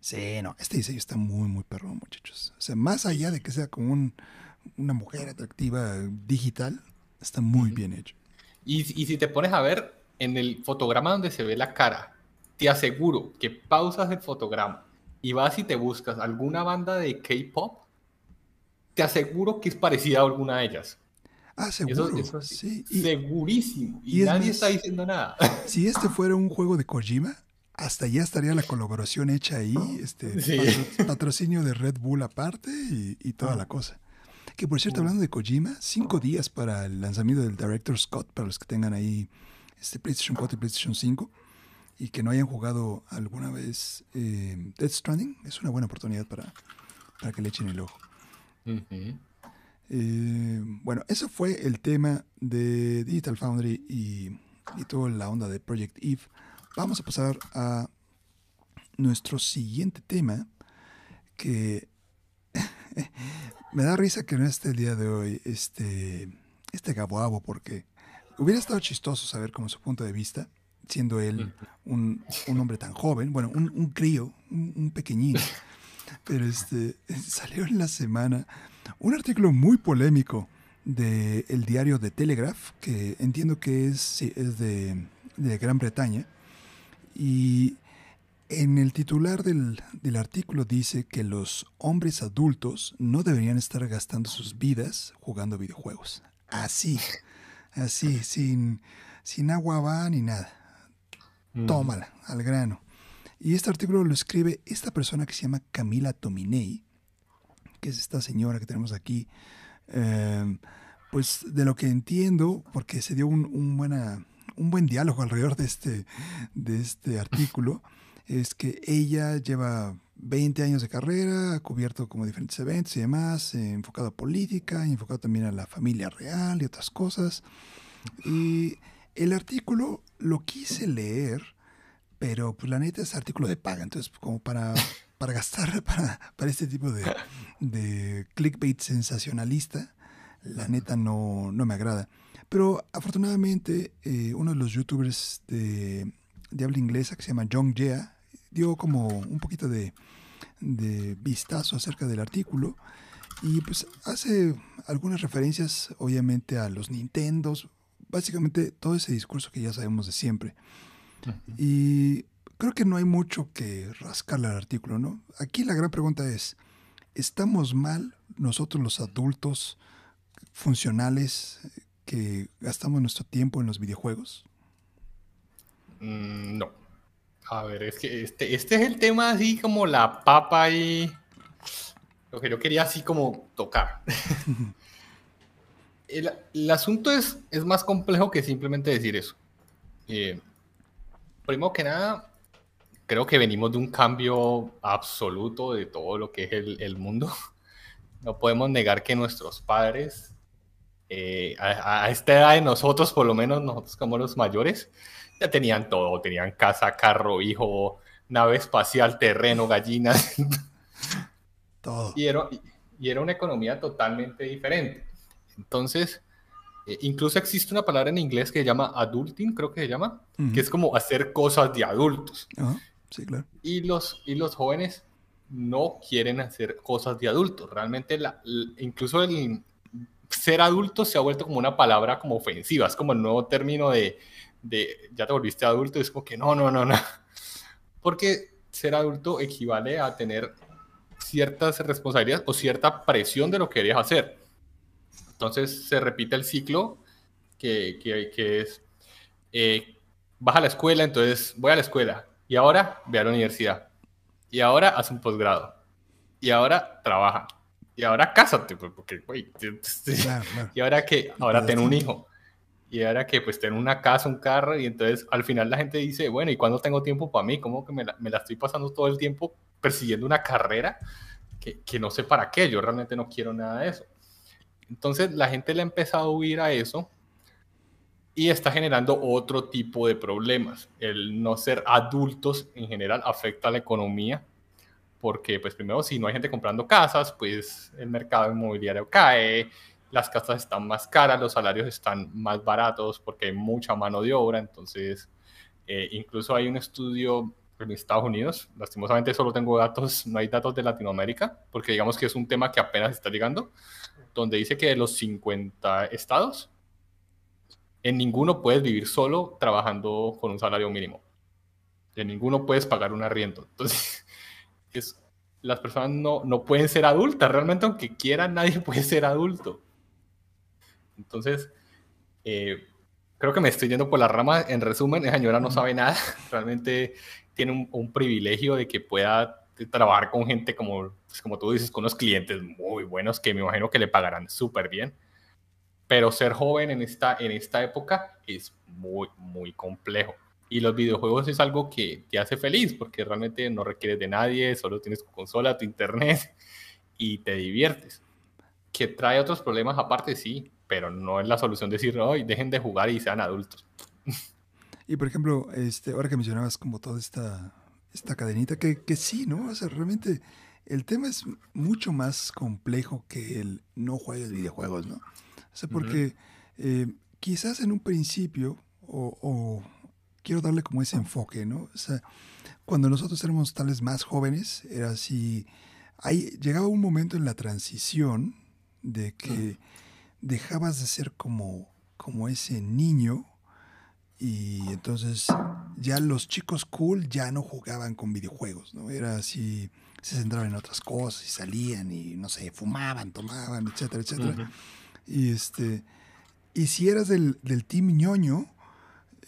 Speaker 2: Sí, no, este diseño está muy, muy perro, muchachos. O sea, más allá de que sea como una mujer atractiva digital, está muy bien hecho.
Speaker 1: Y, y si te pones a ver en el fotograma donde se ve la cara, te aseguro que pausas el fotograma y vas y te buscas alguna banda de K-pop, te aseguro que es parecida a alguna de ellas.
Speaker 2: Ah, seguro. sí.
Speaker 1: segurísimo. Y, nadie está diciendo nada.
Speaker 2: Si este fuera un juego de Kojima, hasta ya estaría la colaboración hecha ahí, este patrocinio de Red Bull aparte y, toda la cosa. Que por cierto, hablando de Kojima, cinco días para el lanzamiento del Director Scott, para los que tengan ahí este PlayStation 4 y PlayStation 5 y que no hayan jugado alguna vez eh, Death Stranding, es una buena oportunidad para, para que le echen el ojo. Eh, bueno, eso fue el tema de Digital Foundry y, toda la onda de Project Eve. Vamos a pasar a nuestro siguiente tema que me da risa que no esté el día de hoy este, este Gaboabo porque hubiera estado chistoso saber como su punto de vista, siendo él un, hombre tan joven, bueno, un, un crío, un, un pequeñín, pero este, salió en la semana un artículo muy polémico del el diario The Telegraph, que entiendo que es, es de, Gran Bretaña, y en el titular del, artículo dice que los hombres adultos no deberían estar gastando sus vidas jugando videojuegos. Así, así, sin, sin agua va ni nada. Mm. Tómala, al grano. Y este artículo lo escribe esta persona que se llama Camila Tominei, que es esta señora que tenemos aquí, em, pues de lo que entiendo, porque se dio un, buen diálogo alrededor de este, de este artículo, es que ella lleva 20 años de carrera, ha cubierto como diferentes eventos y demás, eh, enfocado a política, enfocado también a la familia real y otras cosas. Y el artículo lo quise leer, pero pues la neta es artículo de paga, entonces como para para gastar para, para este tipo de, de, clickbait sensacionalista, la neta no, no me agrada. Pero afortunadamente, eh, uno de los youtubers de, de, habla inglesa que se llama John Jea dio como un poquito de, de vistazo acerca del artículo y pues hace algunas referencias obviamente a los Nintendos, básicamente todo ese discurso que ya sabemos de siempre. Y creo que no hay mucho que rascarle al artículo, ¿no? Aquí la gran pregunta es, ¿estamos mal nosotros los adultos funcionales que gastamos nuestro tiempo en los videojuegos?
Speaker 1: Mm, no. A ver, es que este, este es el tema así como la papa y lo que yo quería así como tocar. el, asunto es, es más complejo que simplemente decir eso. Eh, primero que nada, creo que venimos de un cambio absoluto de todo lo que es el, mundo. No podemos negar que nuestros padres, eh, a, esta edad de nosotros, por lo menos nosotros como los mayores, ya tenían todo. Tenían casa, carro, hijo, nave espacial, terreno, gallinas. Todo. Y era, y era una economía totalmente diferente. Entonces, eh, incluso existe una palabra en inglés que se llama adulting, creo que se llama, que es como hacer cosas de adultos.
Speaker 2: Sí, claro.
Speaker 1: Y los, y los jóvenes no quieren hacer cosas de adultos. Realmente, la, incluso el ser adulto se ha vuelto como una palabra como ofensiva. Es como el nuevo término de, de ya te volviste adulto. Es como que no, no, no, no. Porque ser adulto equivale a tener ciertas responsabilidades o cierta presión de lo que querías hacer. Entonces se repite el ciclo que, que, es, eh, vas a la escuela, entonces voy a la escuela y ahora ve a la universidad y ahora haz un posgrado y ahora trabaja y ahora cásate, pues, porque, y ahora que, ahora ten un hijo y ahora que pues ten una casa, un carro y entonces al final la gente dice, bueno, ¿y cuándo tengo tiempo para mí? ¿Cómo que me la, me la estoy pasando todo el tiempo persiguiendo una carrera que, que no sé para qué? Yo realmente no quiero nada de eso. Entonces la gente le ha empezado a huir a eso y está generando otro tipo de problemas. El no ser adultos en general afecta a la economía porque, pues primero, si no hay gente comprando casas, pues el mercado inmobiliario cae, las casas están más caras, los salarios están más baratos porque hay mucha mano de obra. Entonces, eh, incluso hay un estudio en Estados Unidos, lastimosamente solo tengo datos, no hay datos de Latinoamérica, porque digamos que es un tema que apenas está llegando, donde dice que de los 50 estados, en ninguno puedes vivir solo trabajando con un salario mínimo. En ninguno puedes pagar un arriendo. Entonces, es, las personas no, no pueden ser adultas. Realmente, aunque quieran, nadie puede ser adulto. Entonces, eh, creo que me estoy yendo por la rama. En resumen, esa señora no sabe nada. Realmente tiene un, un privilegio de que pueda trabajar con gente como, pues, como tú dices, con unos clientes muy buenos que me imagino que le pagarán súper bien. Pero ser joven en esta, en esta época es muy, muy complejo. Y los videojuegos es algo que te hace feliz porque realmente no requieres de nadie, solo tienes tu consola, tu internet y te diviertes. Que trae otros problemas aparte, sí, pero no es la solución decir, hoy dejen de jugar y sean adultos.
Speaker 2: Y por ejemplo, este, ahora que mencionabas como toda esta esta cadenita, que, que sí, ¿no? O sea, realmente el tema es mucho más complejo que el no juegues videojuegos, ¿no? O sea, porque eh, quizás en un principio, o, quiero darle como ese enfoque, ¿no? O sea, cuando nosotros éramos tales más jóvenes, era así, ahí llegaba un momento en la transición de que dejabas de ser como, como ese niño y entonces ya los chicos cool ya no jugaban con videojuegos, ¿no? Era así, se centraban en otras cosas y salían y no sé, fumaban, tomaban, etcétera, etcétera. Y este, y si eras del, del team ñoño,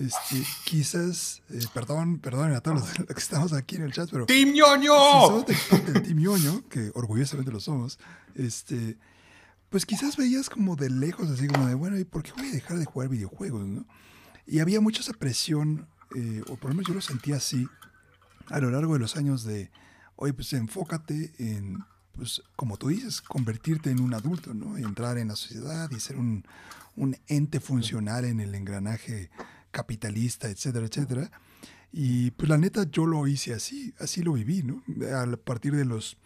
Speaker 2: este, quizás, eh, perdón, perdón a todos los, que estamos aquí en el chat, pero...
Speaker 1: ¡Team ñoño!
Speaker 2: Si somos del team ñoño, que orgullosamente lo somos, este, pues quizás veías como de lejos, así como de, bueno, ¿y por qué voy a dejar de jugar videojuegos, no? Y había mucha esa presión, eh, o por lo menos yo lo sentía así, a lo largo de los años de, oye, pues enfócate en, pues como tú dices, convertirte en un adulto, ¿no? Entrar en la sociedad y ser un, un ente funcional en el engranaje capitalista, etcétera, etcétera. Y pues la neta yo lo hice así, así lo viví, ¿no? A partir de los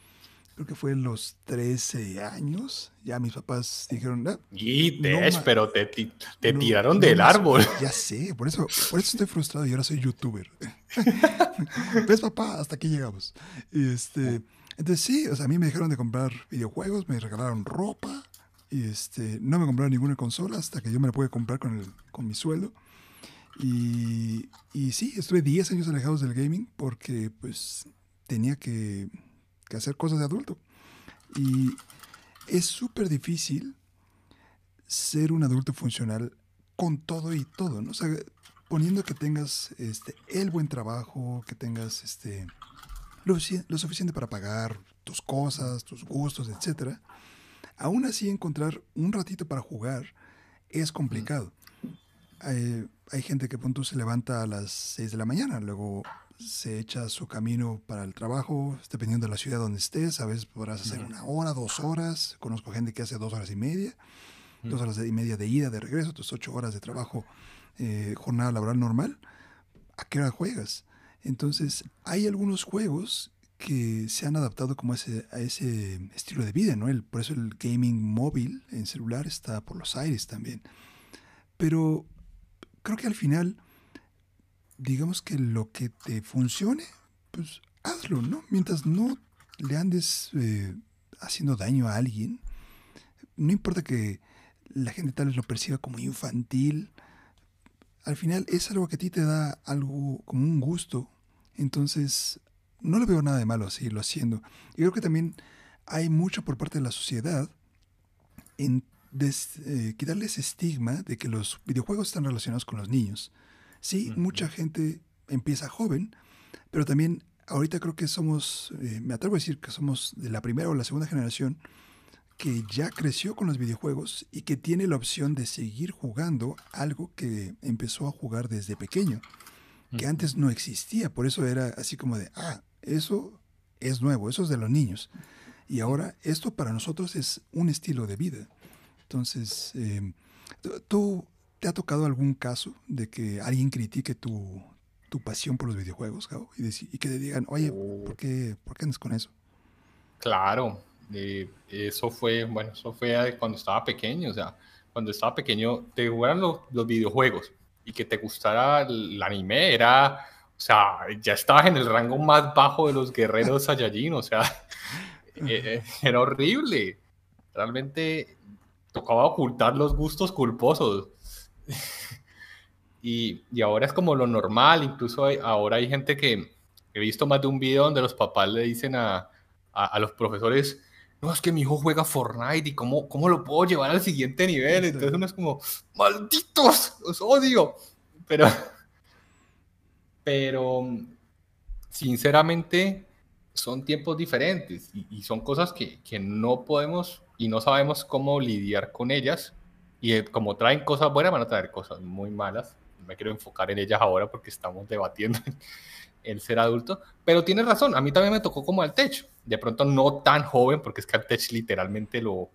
Speaker 2: creo que fue en los 13 años, ya mis papás dijeron, ah,
Speaker 1: y pero te, te tiraron del árbol.
Speaker 2: Ya sé, por eso, por eso estoy frustrado y ahora soy youtuber. ¿Ves, papá? Hasta aquí llegamos. Y este, entonces sí, o sea, a mí me dejaron de comprar videojuegos, me regalaron ropa y este, no me compraron ninguna consola hasta que yo me la pude comprar con, el, con mi sueldo. Y, sí, estuve 10 años alejados del gaming porque pues tenía que que hacer cosas de adulto. Y es súper difícil ser un adulto funcional con todo y todo, ¿no? O poniendo que tengas este, el buen trabajo, que tengas este, lo, suficiente para pagar tus cosas, tus gustos, etc. Aún así, encontrar un ratito para jugar es complicado. Hay, hay, gente que punto se levanta a las 6 de la mañana, luego se echa su camino para el trabajo, dependiendo de la ciudad donde estés, a veces podrás hacer una hora, dos horas, conozco gente que hace dos horas y media, dos horas y media de ida, de regreso, tus ocho horas de trabajo, eh, jornada laboral normal, ¿a qué hora juegas? Entonces, hay algunos juegos que se han adaptado como ese, a ese estilo de vida, ¿no? El, por eso el gaming móvil en celular está por los aires también. Pero creo que al final digamos que lo que te funcione, pues hazlo, ¿no? Mientras no le andes eh, haciendo daño a alguien, no importa que la gente tal vez lo perciba como infantil, al final es algo que a ti te da algo como un gusto, entonces no le veo nada de malo seguirlo haciendo. Y creo que también hay mucho por parte de la sociedad en eh, quitarle ese estigma de que los videojuegos están relacionados con los niños. Sí, mucha gente empieza joven, pero también ahorita creo que somos, eh, me atrevo a decir que somos de la primera o la segunda generación que ya creció con los videojuegos y que tiene la opción de seguir jugando algo que empezó a jugar desde pequeño, que antes no existía, por eso era así como de, ah, eso es nuevo, eso es de los niños. Y ahora esto para nosotros es un estilo de vida. Entonces, eh, tú ¿Te ha tocado algún caso de que alguien critique tu, pasión por los videojuegos, Y, que te digan, oye, oh. ¿por qué, ¿por qué andas con eso?
Speaker 1: Claro, eh, eso fue, bueno, eso fue cuando estaba pequeño, o sea, cuando estaba pequeño te jugaran los, videojuegos y que te gustara el, anime, era, o sea, ya estabas en el rango más bajo de los guerreros Saiyajin, o sea, eh, eh, era horrible. Realmente tocaba ocultar los gustos culposos. y, y, ahora es como lo normal, incluso ahora hay gente que he visto más de un video donde los papás le dicen a, a, los profesores, no, es que mi hijo juega Fortnite y cómo, cómo lo puedo llevar al siguiente nivel. Entonces uno es como, malditos, los odio. Pero, pero, sinceramente, son tiempos diferentes y, y son cosas que, que, no podemos y no sabemos cómo lidiar con ellas y eh, como traen cosas buenas, van a traer cosas muy malas. Me quiero enfocar en ellas ahora porque estamos debatiendo el ser adulto. Pero tienes razón, a mí también me tocó como al tech. De pronto no tan joven, porque es que al tech literalmente lo,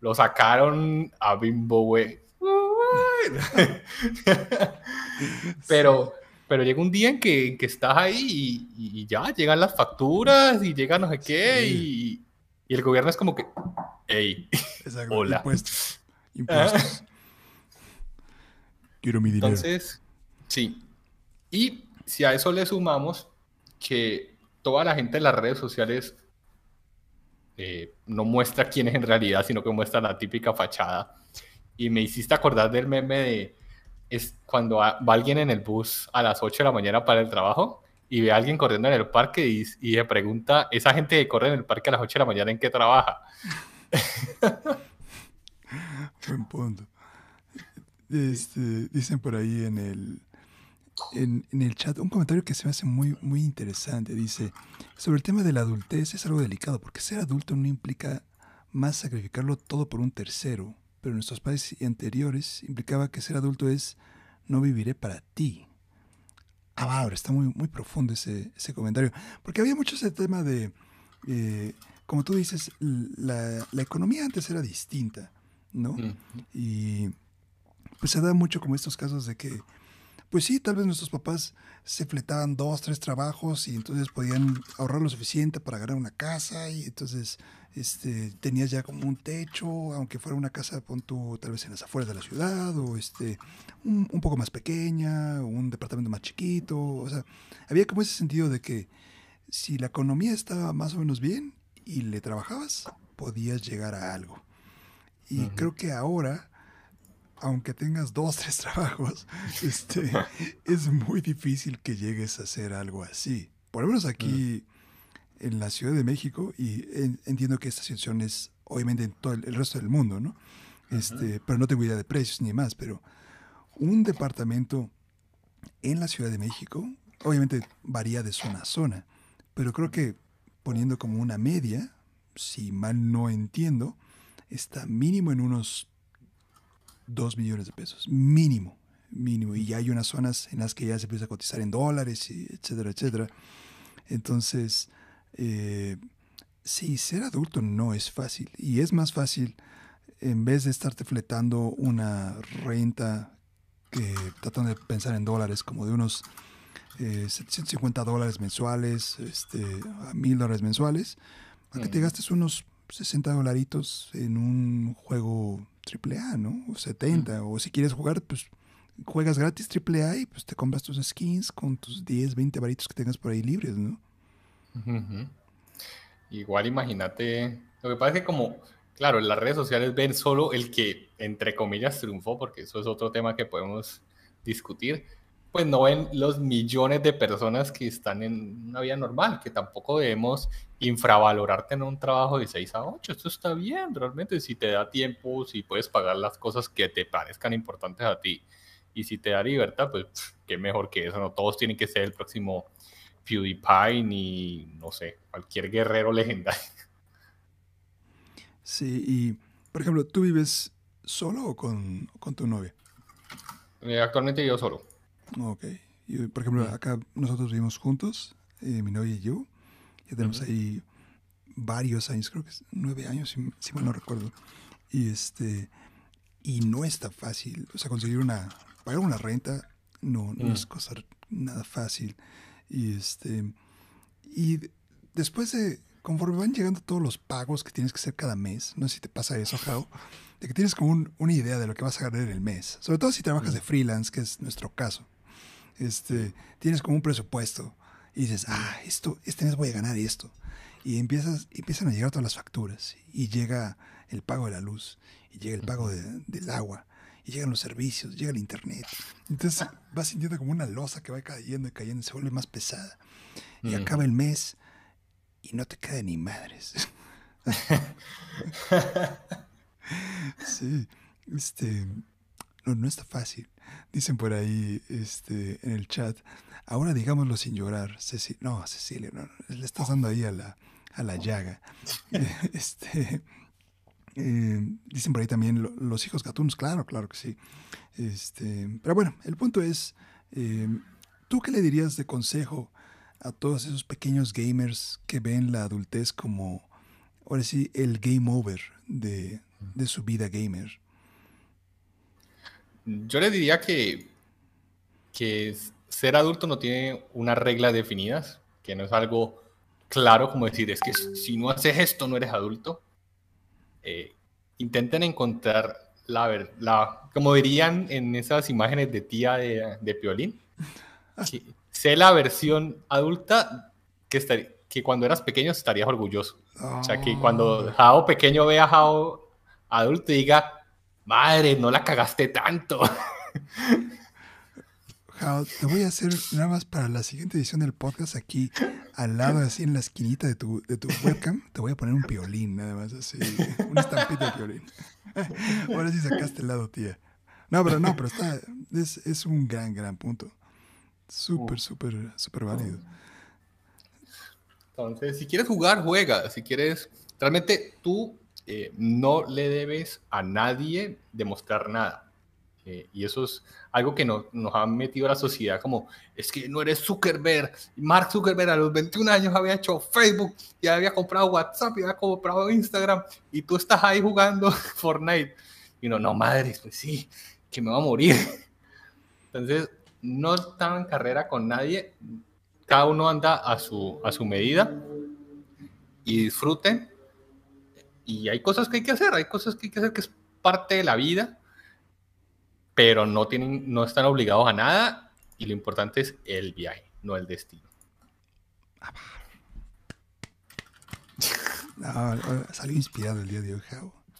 Speaker 1: lo sacaron a Bimbo, güey. pero, pero llega un día en que, que estás ahí y, ya llegan las facturas y llega no sé qué y, y, el gobierno es como que, hey, hola.
Speaker 2: Quiero mi dinero.
Speaker 1: Entonces, sí. Y si a eso le sumamos que toda la gente en las redes sociales eh, no muestra quién es en realidad, sino que muestra la típica fachada. Y me hiciste acordar del meme de es cuando va alguien en el bus a las 8 de la mañana para el trabajo y ve a alguien corriendo en el parque y, y le pregunta, esa gente que corre en el parque a las 8 de la mañana, ¿en qué trabaja?
Speaker 2: Buen punto. Este, dicen por ahí en el, en, el chat un comentario que se me hace muy, muy interesante. Dice, sobre el tema de la adultez es algo delicado porque ser adulto no implica más sacrificarlo todo por un tercero, pero nuestros padres anteriores implicaba que ser adulto es no viviré para ti. Ah, ahora está muy, muy profundo ese, ese comentario, porque había mucho ese tema de, eh, como tú dices, la, la economía antes era distinta. ¿no? Y pues se da mucho como estos casos de que pues sí, tal vez nuestros papás se fletaban dos, tres trabajos y entonces podían ahorrar lo suficiente para ganar una casa y entonces este, tenías ya como un techo, aunque fuera una casa, pon tal vez en las afueras de la ciudad o este, un, un poco más pequeña, un departamento más chiquito, o sea, había como ese sentido de que si la economía estaba más o menos bien y le trabajabas, podías llegar a algo. Y creo que ahora, aunque tengas dos, tres trabajos, este, es muy difícil que llegues a hacer algo así. Por lo menos aquí en la Ciudad de México, y entiendo que esta situación es obviamente en todo el, resto del mundo, ¿no? Este, pero no tengo idea de precios ni más, pero un departamento en la Ciudad de México, obviamente varía de zona a zona, pero creo que poniendo como una media, si mal no entiendo, está mínimo en unos 2 millones de pesos. Mínimo, mínimo. Y hay unas zonas en las que ya se empieza a cotizar en dólares, y etcétera, etcétera. Entonces, eh, sí, ser adulto no es fácil. Y es más fácil, en vez de estarte fletando una renta, que tratando de pensar en dólares, como de unos 750 eh, dólares mensuales, este, a 1000 dólares mensuales, para que te gastes unos 60 dolaritos en un juego AAA, ¿no? O 70, o si quieres jugar, pues juegas gratis AAA y pues te compras tus skins con tus 10, 20 varitos que tengas por ahí libres, ¿no?
Speaker 1: Igual imagínate, lo que pasa es que como, claro, en las redes sociales ven solo el que, entre comillas, triunfó, porque eso es otro tema que podemos discutir, pues no ven los millones de personas que están en una vida normal, que tampoco debemos infravalorarte en un trabajo de 6 a 8. Esto está bien, realmente, si te da tiempo, si puedes pagar las cosas que te parezcan importantes a ti y si te da libertad, pues qué mejor que eso. No todos tienen que ser el próximo PewDiePie ni, no sé, cualquier guerrero legendario.
Speaker 2: Sí, y por ejemplo, ¿tú vives solo o con, con tu novia?
Speaker 1: Eh, actualmente yo solo.
Speaker 2: Ok. Y, por ejemplo, acá nosotros vivimos juntos, eh, mi novia y yo. Ya tenemos ahí varios años, creo que es nueve años, si, mal no recuerdo. Y este y no está fácil. O sea, conseguir una, pagar una renta no, no es mm. cosa nada fácil. Y este y después de, conforme van llegando todos los pagos que tienes que hacer cada mes, no sé si te pasa eso, Jao, de que tienes como una idea de lo que vas a ganar en el mes. Sobre todo si trabajas de freelance, que es nuestro caso este, tienes como un presupuesto y dices, ah, esto, este mes voy a ganar esto. Y empiezas, empiezan a llegar todas las facturas y llega el pago de la luz y llega el pago del agua y llegan los servicios, llega el internet. Entonces vas sintiendo como una losa que va cayendo y cayendo y se vuelve más pesada. Y acaba el mes y no te queda ni madres. sí, este, no, no está fácil. Dicen por ahí este, en el chat, ahora digámoslo sin llorar. Ceci no, Cecilia, no, le estás dando ahí a la, a la llaga. este, eh, dicen por ahí también los hijos gatunos, claro, claro que sí. Este, pero bueno, el punto es, eh, ¿tú qué le dirías de consejo a todos esos pequeños gamers que ven la adultez como, ahora sí, el game over de, de su vida gamer?
Speaker 1: Yo le diría que, que ser adulto no tiene una regla definidas, que no es algo claro como decir, es que si no haces esto no eres adulto. Eh, intenten encontrar la, la, como dirían en esas imágenes de tía de, de Piolín, sé la versión adulta que, que cuando eras pequeño estarías orgulloso. O sea, que cuando ah. Jao pequeño vea a Jao adulto y diga, Madre, no la cagaste tanto.
Speaker 2: te voy a hacer nada más para la siguiente edición del podcast aquí al lado, así en la esquinita de tu, de tu webcam, te voy a poner un violín, nada más así, un estampito de violín. Ahora sí sacaste el lado, tía. No, pero no, pero está, es, es un gran, gran punto. Súper, súper, súper válido.
Speaker 1: Entonces, si quieres jugar, juega. Si quieres, realmente tú eh, no le debes a nadie demostrar nada. Eh, y eso es algo que nos ha metido a la sociedad como, es que no eres Zuckerberg. Mark Zuckerberg a los 21 años había hecho Facebook, ya había comprado WhatsApp, ya había comprado Instagram, y tú estás ahí jugando Fortnite. Y uno, no, madre, pues sí, que me va a morir. Entonces, no están en carrera con nadie, cada uno anda a su, a su medida y disfruten. Y hay cosas que hay que hacer, hay cosas que hay que hacer que es parte de la vida, pero no, tienen, no están obligados a nada y lo importante es el viaje, no el destino.
Speaker 2: No, salí inspirado el día de hoy,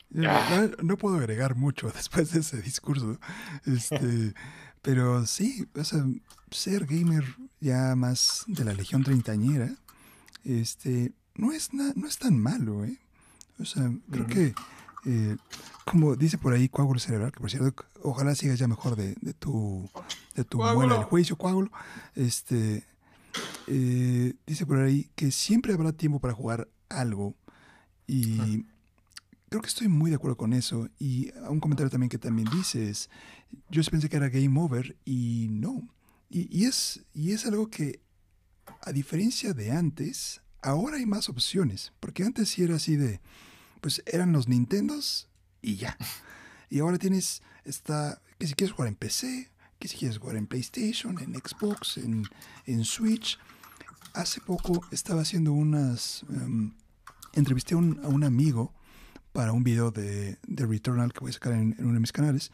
Speaker 2: No, puedo agregar mucho después de ese discurso. Este, pero sí, ser gamer ya más de la legión treintañera, este, no es, no es tan malo, ¿eh? O sea, creo que, eh, como dice por ahí Coágulo Cerebral, que por cierto, ojalá sigas ya mejor de, de tu, de tu muela del juicio, Coágulo, este, eh, dice por ahí que siempre habrá tiempo para jugar algo y creo que estoy muy de acuerdo con eso. Y un comentario también que también dices, yo pensé que era game over y no. Y, es, y es algo que, a diferencia de antes, ahora hay más opciones. Porque antes sí era así de, pues eran los Nintendos y ya. Y ahora tienes, está, que si quieres jugar en PC, que si quieres jugar en PlayStation, en Xbox, en, en Switch. Hace poco estaba haciendo unas... Em, entrevisté a un, amigo para un video de, de, Returnal que voy a sacar en, uno de mis canales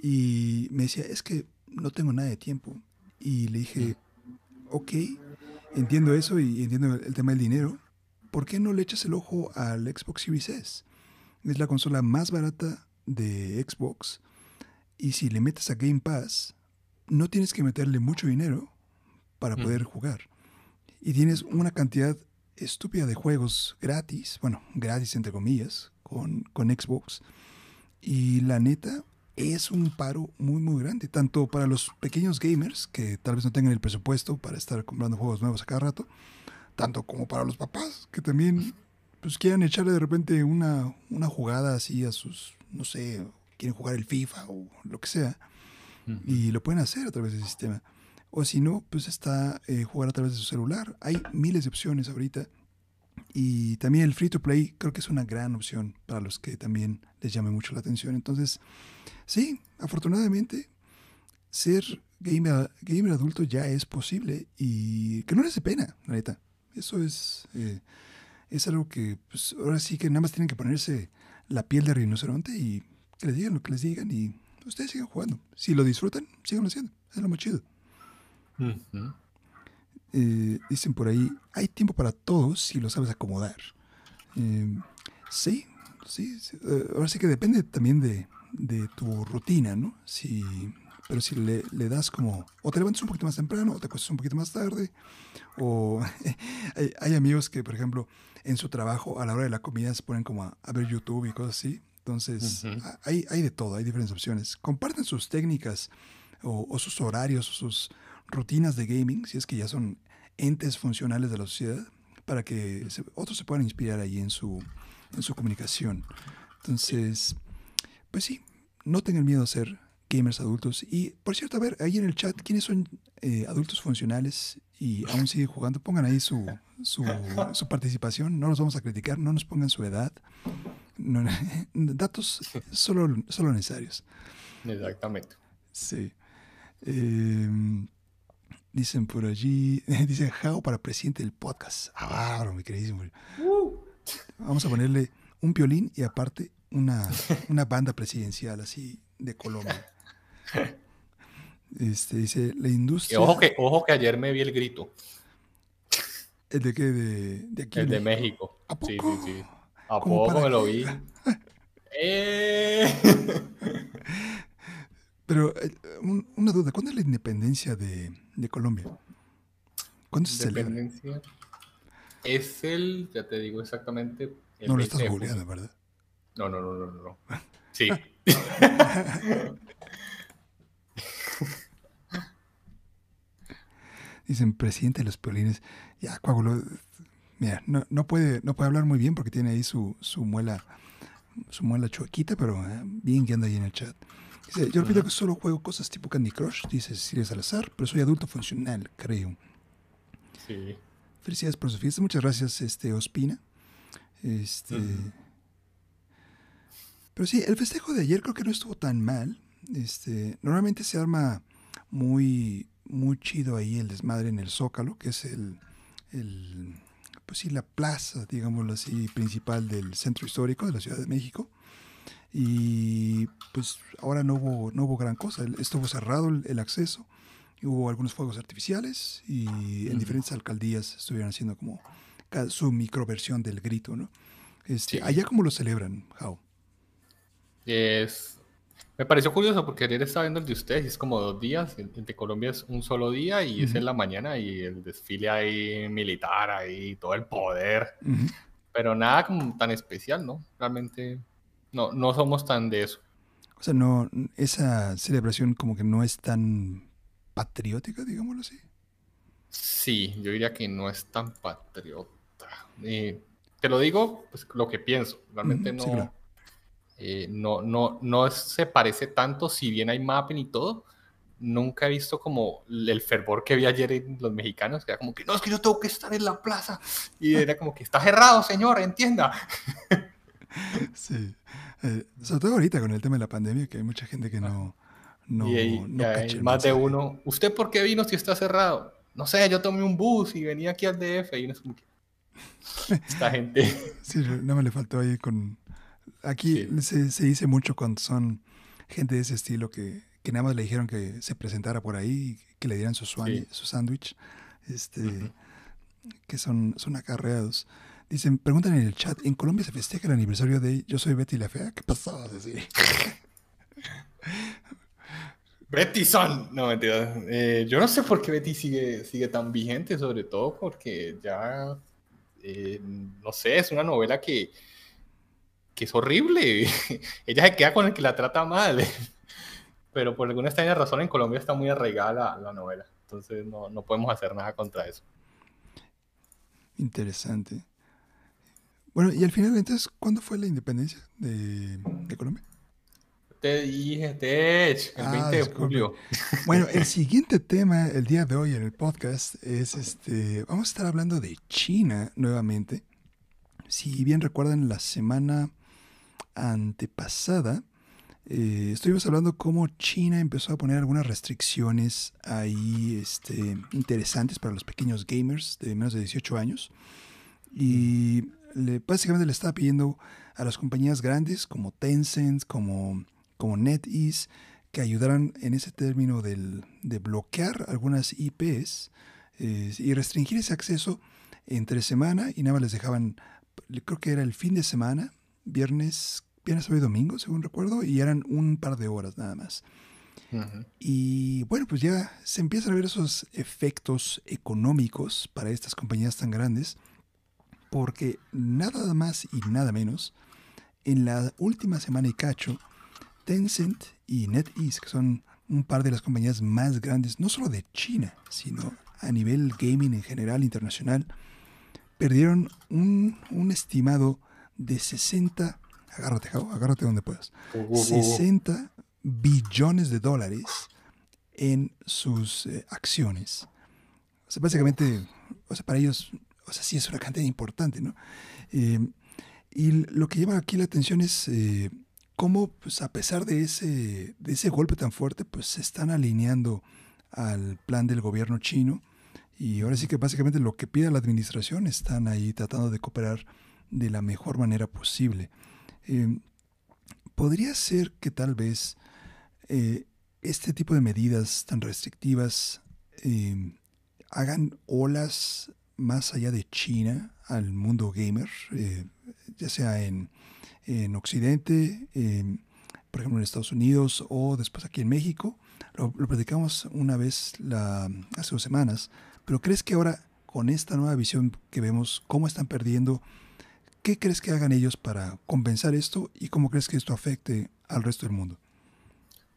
Speaker 2: y me decía, es que no tengo nada de tiempo. Y le dije, ok, entiendo eso y entiendo el, tema del dinero. ¿Por qué no le echas el ojo al Xbox Series S? Es la consola más barata de Xbox. Y si le metes a Game Pass, no tienes que meterle mucho dinero para poder jugar. Y tienes una cantidad estúpida de juegos gratis, bueno, gratis entre comillas, con, con Xbox. Y la neta, es un paro muy, muy grande, tanto para los pequeños gamers que tal vez no tengan el presupuesto para estar comprando juegos nuevos a cada rato, tanto como para los papás que también pues quieran echarle de repente una, una jugada así a sus, no sé, quieren jugar el FIFA o lo que sea, y lo pueden hacer a través del sistema. O si no, pues está eh, jugar a través de su celular. Hay miles de opciones ahorita. Y también el free to play creo que es una gran opción para los que también les llame mucho la atención. Entonces, sí, afortunadamente, ser gamer, gamer adulto ya es posible y que no les dé pena, la neta. Eso es, eh, es algo que pues, ahora sí que nada más tienen que ponerse la piel de rinoceronte y que les digan lo que les digan y ustedes sigan jugando. Si lo disfrutan, sigan haciendo. Es lo más chido. Eh, dicen por ahí, hay tiempo para todos si lo sabes acomodar. Eh, sí, sí, eh, ahora sí que depende también de, tu rutina, ¿no? Si, pero si le, das como, o te levantas un poquito más temprano, o te acuestas un poquito más tarde, o hay, amigos que, por ejemplo, en su trabajo a la hora de la comida se ponen como a, ver YouTube y cosas así. Entonces, hay, hay de todo, hay diferentes opciones. Comparten sus técnicas o, o sus horarios o sus rutinas de gaming, si es que ya son entes funcionales de la sociedad, para que otros se puedan inspirar ahí en su, en su comunicación. Entonces, pues sí, no tengan miedo a ser gamers adultos. Y por cierto, a ver, ahí en el chat, ¿quiénes son eh, adultos funcionales y aún siguen jugando? Pongan ahí su, su, su, participación, no los vamos a criticar, no nos pongan su edad. datos solo, solo necesarios.
Speaker 1: Exactamente.
Speaker 2: Sí. Eh, Dicen por allí, dicen Jao para presidente del podcast. Ah, mi queridísimo. Vamos a ponerle un violín y aparte una, una banda presidencial así de Colombia. Este, dice, la industria...
Speaker 1: Ojo que, ojo que ayer me vi el grito.
Speaker 2: ¿El de qué? De, de aquí.
Speaker 1: El de México. ¿A poco? Sí, sí, sí. ¿A poco me lo vi? eh...
Speaker 2: Pero eh, una duda, ¿cuándo es la independencia de, Colombia? ¿Cuándo se celebra? Independencia
Speaker 1: es el, ya te digo exactamente.
Speaker 2: no lo estás googleando, ¿verdad?
Speaker 1: No, no, no, no, no. Sí.
Speaker 2: Dicen presidente de los piolines. Ya, coágulo. Mira, no, no, puede, no puede hablar muy bien porque tiene ahí su, su muela, su muela chuequita, pero eh, bien que anda ahí en el chat yo repito que solo juego cosas tipo Candy Crush, dice Cecilia Salazar, pero soy adulto funcional, creo.
Speaker 1: Sí.
Speaker 2: Felicidades por su fiesta. Muchas gracias, este, Ospina. Este. Pero sí, el festejo de ayer creo que no estuvo tan mal. Este, normalmente se arma muy, muy chido ahí el desmadre en el Zócalo, que es el, el pues sí, la plaza, digámoslo así, principal del centro histórico de la Ciudad de México. Y pues ahora no hubo, no hubo gran cosa, estuvo cerrado el, acceso, hubo algunos fuegos artificiales y en diferentes alcaldías estuvieron haciendo como su microversión del grito, ¿no? Este, ¿Allá cómo lo celebran, How?
Speaker 1: Es me pareció curioso porque ayer estaba viendo el de ustedes y es como dos días. El de Colombia es un solo día y es en la mañana y el desfile ahí militar, ahí todo el poder. Pero nada como tan especial, ¿no? Realmente no, no somos tan de eso.
Speaker 2: O sea, no, esa celebración como que no es tan patriótica, digámoslo así.
Speaker 1: Sí, yo diría que no es tan patriota. te lo digo, pues lo que pienso. Realmente no. Eh, no, no, no se parece tanto, si bien hay mapping y todo, nunca he visto como el fervor que vi ayer en los mexicanos, que era como que no, es que yo tengo que estar en la plaza. Y era como que está cerrado, señor, entienda.
Speaker 2: Sí, eh, sobre todo ahorita con el tema de la pandemia, que hay mucha gente que no... no
Speaker 1: y hay, más de uno, ¿usted por qué vino si está cerrado? No sé, yo tomé un bus y venía aquí al DF y no es como que... Esta gente...
Speaker 2: Sí, no me le faltó ahí con Aquí se, dice mucho cuando son gente de ese estilo que, nada más le dijeron que se presentara por ahí, que le dieran su sándwich, este, que son, son acarreados. Dicen, preguntan en el chat, ¿en Colombia se festeja el aniversario de Yo soy Betty la Fea? ¿Qué pasó?
Speaker 1: Betty Son, no mentira. Eh, yo no sé por qué Betty sigue, sigue tan vigente, sobre todo porque ya, eh, no sé, es una novela que, que es horrible. Ella se queda con el que la trata mal. Pero por alguna extraña razón en Colombia está muy arraigada la, novela. Entonces no, no, podemos hacer nada contra eso.
Speaker 2: Interesante. Bueno, y al final, entonces, ¿cuándo fue la independencia de, de Colombia?
Speaker 1: Te dije, te el 20 ah, de julio.
Speaker 2: Bueno, el siguiente tema el día de hoy en el podcast es este. Vamos a estar hablando de China nuevamente. Si bien recuerdan, la semana antepasada eh, estuvimos hablando cómo China empezó a poner algunas restricciones ahí este, interesantes para los pequeños gamers de menos de 18 años. Y básicamente le estaba pidiendo a las compañías grandes como Tencent, como, como NetEase, que ayudaran en ese término del, de bloquear algunas IPs eh, y restringir ese acceso entre semana y nada más les dejaban, creo que era el fin de semana, viernes, viernes, sábado y domingo, según recuerdo, y eran un par de horas nada más. Y bueno, pues ya se empiezan a ver esos efectos económicos para estas compañías tan grandes, porque nada más y nada menos, en la última semana y cacho, Tencent y NetEase, que son un par de las compañías más grandes, no solo de China, sino a nivel gaming en general internacional, perdieron un, un estimado de 60 agárrate, agárrate donde puedas. 60 billones de dólares en sus eh, acciones. O sea, básicamente, o sea, para ellos, o sea, sí es una cantidad importante, ¿no? Em, y lo que llama aquí la atención es eh, cómo, pues, a pesar de ese, de ese golpe tan fuerte, pues se están alineando al plan del gobierno chino. Y ahora sí que básicamente lo que pide la administración están ahí tratando de cooperar de la mejor manera posible. Em, podría ser que tal vez eh, este tipo de medidas tan restrictivas em, hagan olas más allá de China al mundo gamer, eh, ya sea en, Occidente, em, por ejemplo en Estados Unidos o después aquí en México. Lo, lo platicamos una vez hace dos semanas, pero ¿crees que ahora con esta nueva visión que vemos, cómo están perdiendo ¿Qué crees que hagan ellos para compensar esto y cómo crees que esto afecte al resto del mundo?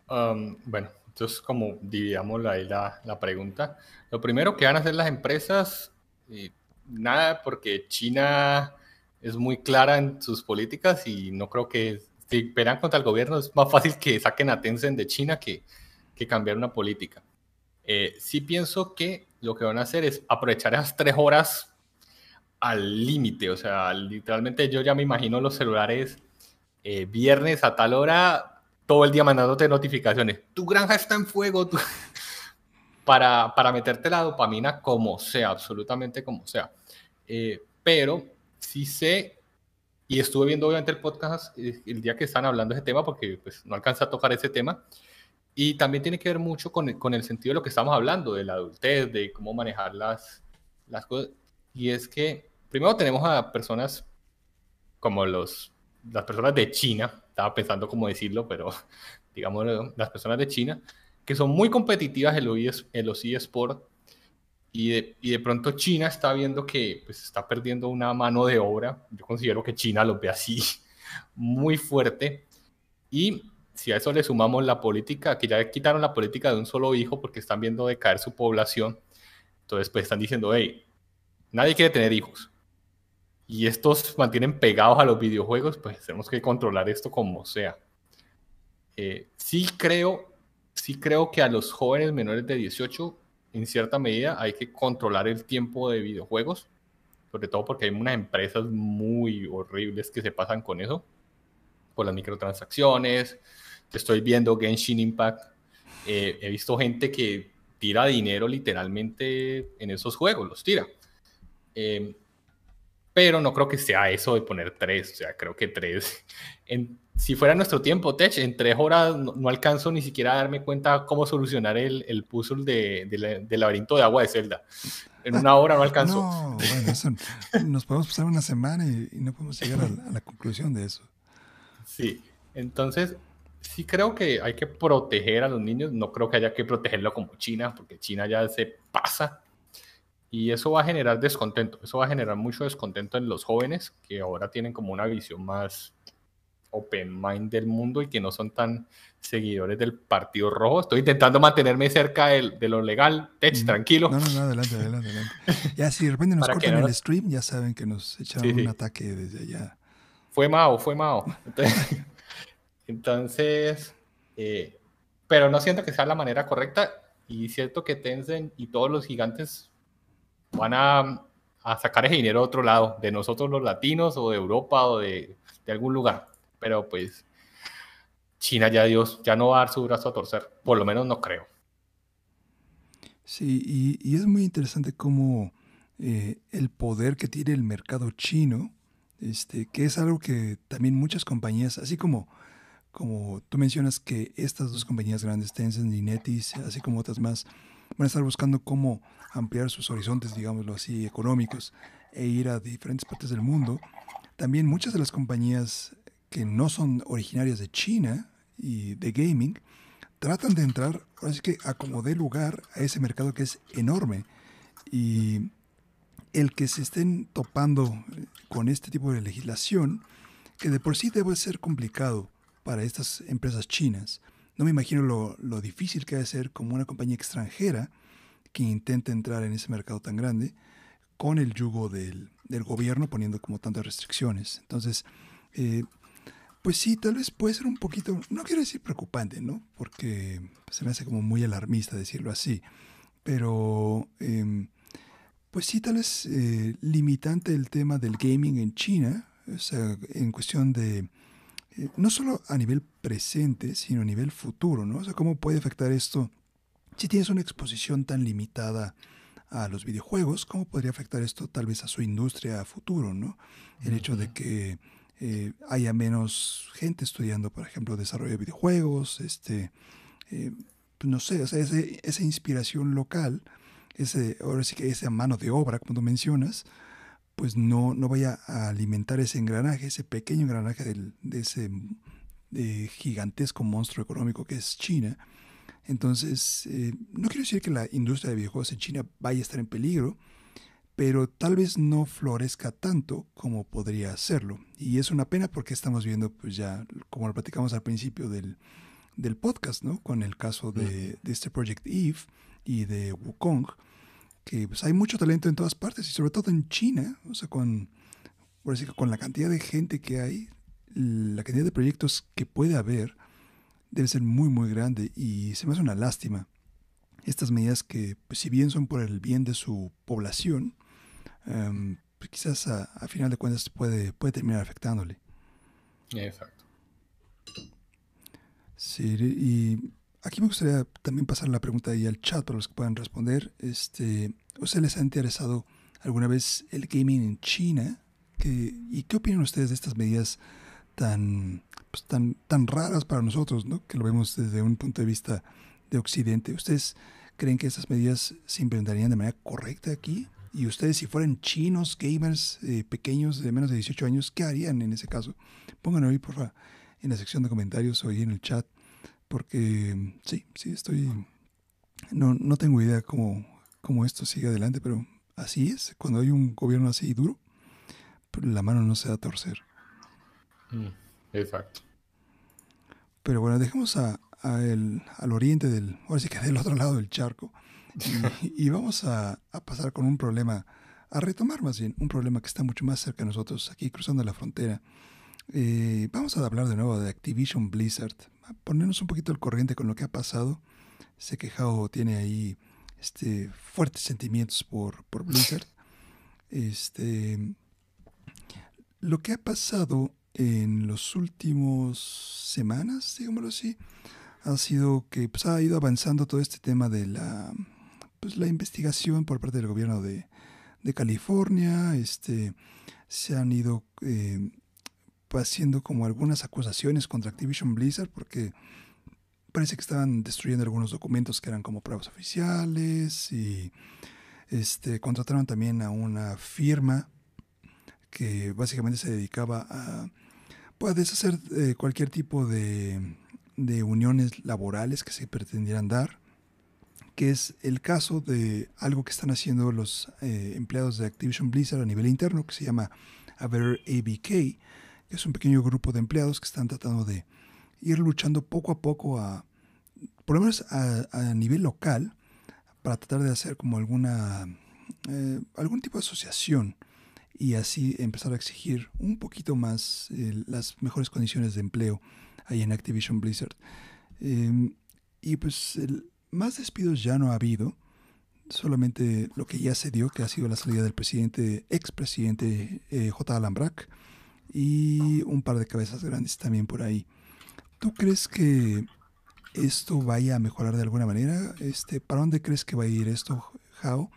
Speaker 1: Um, bueno, entonces como dividamos ahí la, la, pregunta. Lo primero que van a hacer las empresas, nada, porque China es muy clara en sus políticas y no creo que si pelean contra el gobierno es más fácil que saquen a Tencent de China que, que cambiar una política. Eh, sí pienso que lo que van a hacer es aprovechar esas tres horas al límite, o sea, literalmente yo ya me imagino los celulares eh, viernes a tal hora, todo el día mandándote notificaciones. Tu granja está en fuego, para, para meterte la dopamina como sea, absolutamente como sea. Eh, pero sí sé, y estuve viendo obviamente el podcast eh, el día que están hablando de ese tema, porque pues, no alcanza a tocar ese tema, y también tiene que ver mucho con, con el sentido de lo que estamos hablando, de la adultez, de cómo manejar las, las cosas. Y es que primero tenemos a personas como los, las personas de China, estaba pensando cómo decirlo, pero digamos las personas de China, que son muy competitivas en los, en los eSports y de, y de, pronto China está viendo que pues, está perdiendo una mano de obra. Yo considero que China lo ve así muy fuerte. Y si a eso le sumamos la política, que ya quitaron la política de un solo hijo porque están viendo decaer su población, entonces pues están diciendo, hey, nadie quiere tener hijos. Y estos mantienen pegados a los videojuegos, pues tenemos que controlar esto como sea. Eh, sí creo, sí creo que a los jóvenes menores de 18 en cierta medida hay que controlar el tiempo de videojuegos, sobre todo porque hay unas empresas muy horribles que se pasan con eso, por las microtransacciones. Estoy viendo Genshin Impact. Eh, he visto gente que tira dinero literalmente en esos juegos, los tira. Eh, pero no creo que sea eso de poner tres, o sea, creo que tres, en, si fuera nuestro tiempo, Tech, en tres horas no, alcanzo ni siquiera a darme cuenta cómo solucionar el, el puzzle de, del laberinto de agua de Zelda. En una hora no alcanzo.
Speaker 2: No, bueno, eso, nos podemos pasar una semana y, no podemos llegar a, la conclusión de eso.
Speaker 1: Sí, entonces sí creo que hay que proteger a los niños, no creo que haya que protegerlo como China, porque China ya se pasa y eso va a generar descontento, eso va a generar mucho descontento en los jóvenes que ahora tienen como una visión más open mind del mundo y que no son tan seguidores del Partido Rojo. Estoy intentando mantenerme cerca de, de lo legal. Tech, tranquilo.
Speaker 2: No, no, no, adelante, adelante, adelante. Ya si de repente nos cortan el stream, ya saben que nos echaron un ataque desde allá.
Speaker 1: Fue Mao, fue Mao. Entonces, eh, pero no siento que sea la manera correcta y siento que Tencent y todos los gigantes van a, sacar ese dinero a otro lado, de nosotros los latinos o de Europa o de, de algún lugar. Pero pues China ya Dios, ya no va a dar su brazo a torcer, por lo menos no creo.
Speaker 2: Sí, y, y es muy interesante cómo eh, el poder que tiene el mercado chino, este, que es algo que también muchas compañías, así como, como tú mencionas que estas dos compañías grandes, Tencent y Netis, así como otras más, van a estar buscando cómo ampliar sus horizontes, digámoslo así, económicos e ir a diferentes partes del mundo. También muchas de las compañías que no son originarias de China y de gaming, tratan de entrar, ahora sí que a como dé lugar a ese mercado que es enorme. Y el que se estén topando con este tipo de legislación, que de por sí debe ser complicado para estas empresas chinas, no me imagino lo, difícil que debe ser como una compañía extranjera que intenta entrar en ese mercado tan grande con el yugo del, gobierno poniendo como tantas restricciones. Entonces, eh, pues sí, tal vez puede ser un poquito, no quiero decir preocupante, ¿no? Porque se me hace como muy alarmista decirlo así, pero em, pues sí, tal vez eh, limitante el tema del gaming en China, o sea, en cuestión de, eh, no solo a nivel presente, sino a nivel futuro, ¿no? O sea, cómo puede afectar esto si tienes una exposición tan limitada a los videojuegos, ¿cómo podría afectar esto tal vez a su industria a futuro, ¿no? El hecho de que eh, haya menos gente estudiando, por ejemplo, desarrollo de videojuegos, este, eh, pues no sé, o sea, esa inspiración local, ese, ahora sí que esa mano de obra, como tú mencionas, pues no, no vaya a alimentar ese engranaje, ese pequeño engranaje del, de ese gigantesco monstruo económico que es China, entonces, eh, no quiero decir que la industria de videojuegos en China vaya a estar en peligro, pero tal vez no florezca tanto como podría hacerlo. Y es una pena porque estamos viendo, pues ya, como lo platicamos al principio del, del podcast, ¿no? Con el caso de, de, este Project Eve y de Wukong, que pues hay mucho talento en todas partes y sobre todo en China, o sea, con, por decir, con la cantidad de gente que hay, la cantidad de proyectos que puede haber, debe ser muy, muy grande y se me hace una lástima. Estas medidas que, pues, si bien son por el bien de su población, em, pues, quizás a, final de cuentas puede, puede terminar afectándole.
Speaker 1: Exacto.
Speaker 2: Sí, y aquí me gustaría también pasar la pregunta ahí al chat para los que puedan responder. Este, ¿Usted les ha interesado alguna vez el gaming en China? ¿Y qué opinan ustedes de estas medidas tan, pues, tan, tan raras para nosotros, ¿no? que lo vemos desde un punto de vista de Occidente? ¿Ustedes creen que estas medidas se implementarían de manera correcta aquí? Y ustedes, si fueran chinos, gamers eh, pequeños de menos de 18 años, ¿qué harían en ese caso? Pónganlo ahí, por favor, en la sección de comentarios o ahí en el chat, porque sí, sí, estoy... No, no tengo idea cómo, cómo esto sigue adelante, pero así es. Cuando hay un gobierno así duro, pues, la mano no se da a torcer.
Speaker 1: Mm, exacto.
Speaker 2: Pero bueno, dejemos a, el, al oriente del, ahora sí que del otro lado del charco. Y, vamos a, pasar con un problema, a retomar más bien, un problema que está mucho más cerca de nosotros, aquí cruzando la frontera. Eh, vamos a hablar de nuevo de Activision Blizzard, ponernos un poquito al corriente con lo que ha pasado. Sé que Jao tiene ahí este, fuertes sentimientos por, por Blizzard. Este, lo que ha pasado en los últimos semanas, digámoslo así, ha sido que pues, ha ido avanzando todo este tema de la pues la investigación por parte del gobierno de, California, este, se han ido eh, haciendo como algunas acusaciones contra Activision Blizzard porque parece que estaban destruyendo algunos documentos que eran como pruebas oficiales y este, contrataron también a una firma que básicamente se dedicaba a, pues, deshacer eh, cualquier tipo de, de uniones laborales que se pretendieran dar que es el caso de algo que están haciendo los eh, empleados de Activision Blizzard a nivel interno, que se llama Aver ABK, es un pequeño grupo de empleados que están tratando de ir luchando poco a poco a, por lo menos a, nivel local, para tratar de hacer como alguna, eh, algún tipo de asociación y así empezar a exigir un poquito más eh, las mejores condiciones de empleo ahí en Activision Blizzard. Em, y pues el, más despidos ya no ha habido, solamente lo que ya se dio, que ha sido la salida del presidente, expresidente eh, J. Alan Brack, y un par de cabezas grandes también por ahí. ¿Tú crees que esto vaya a mejorar de alguna manera? Este, ¿Para dónde crees que va a ir esto, Jao?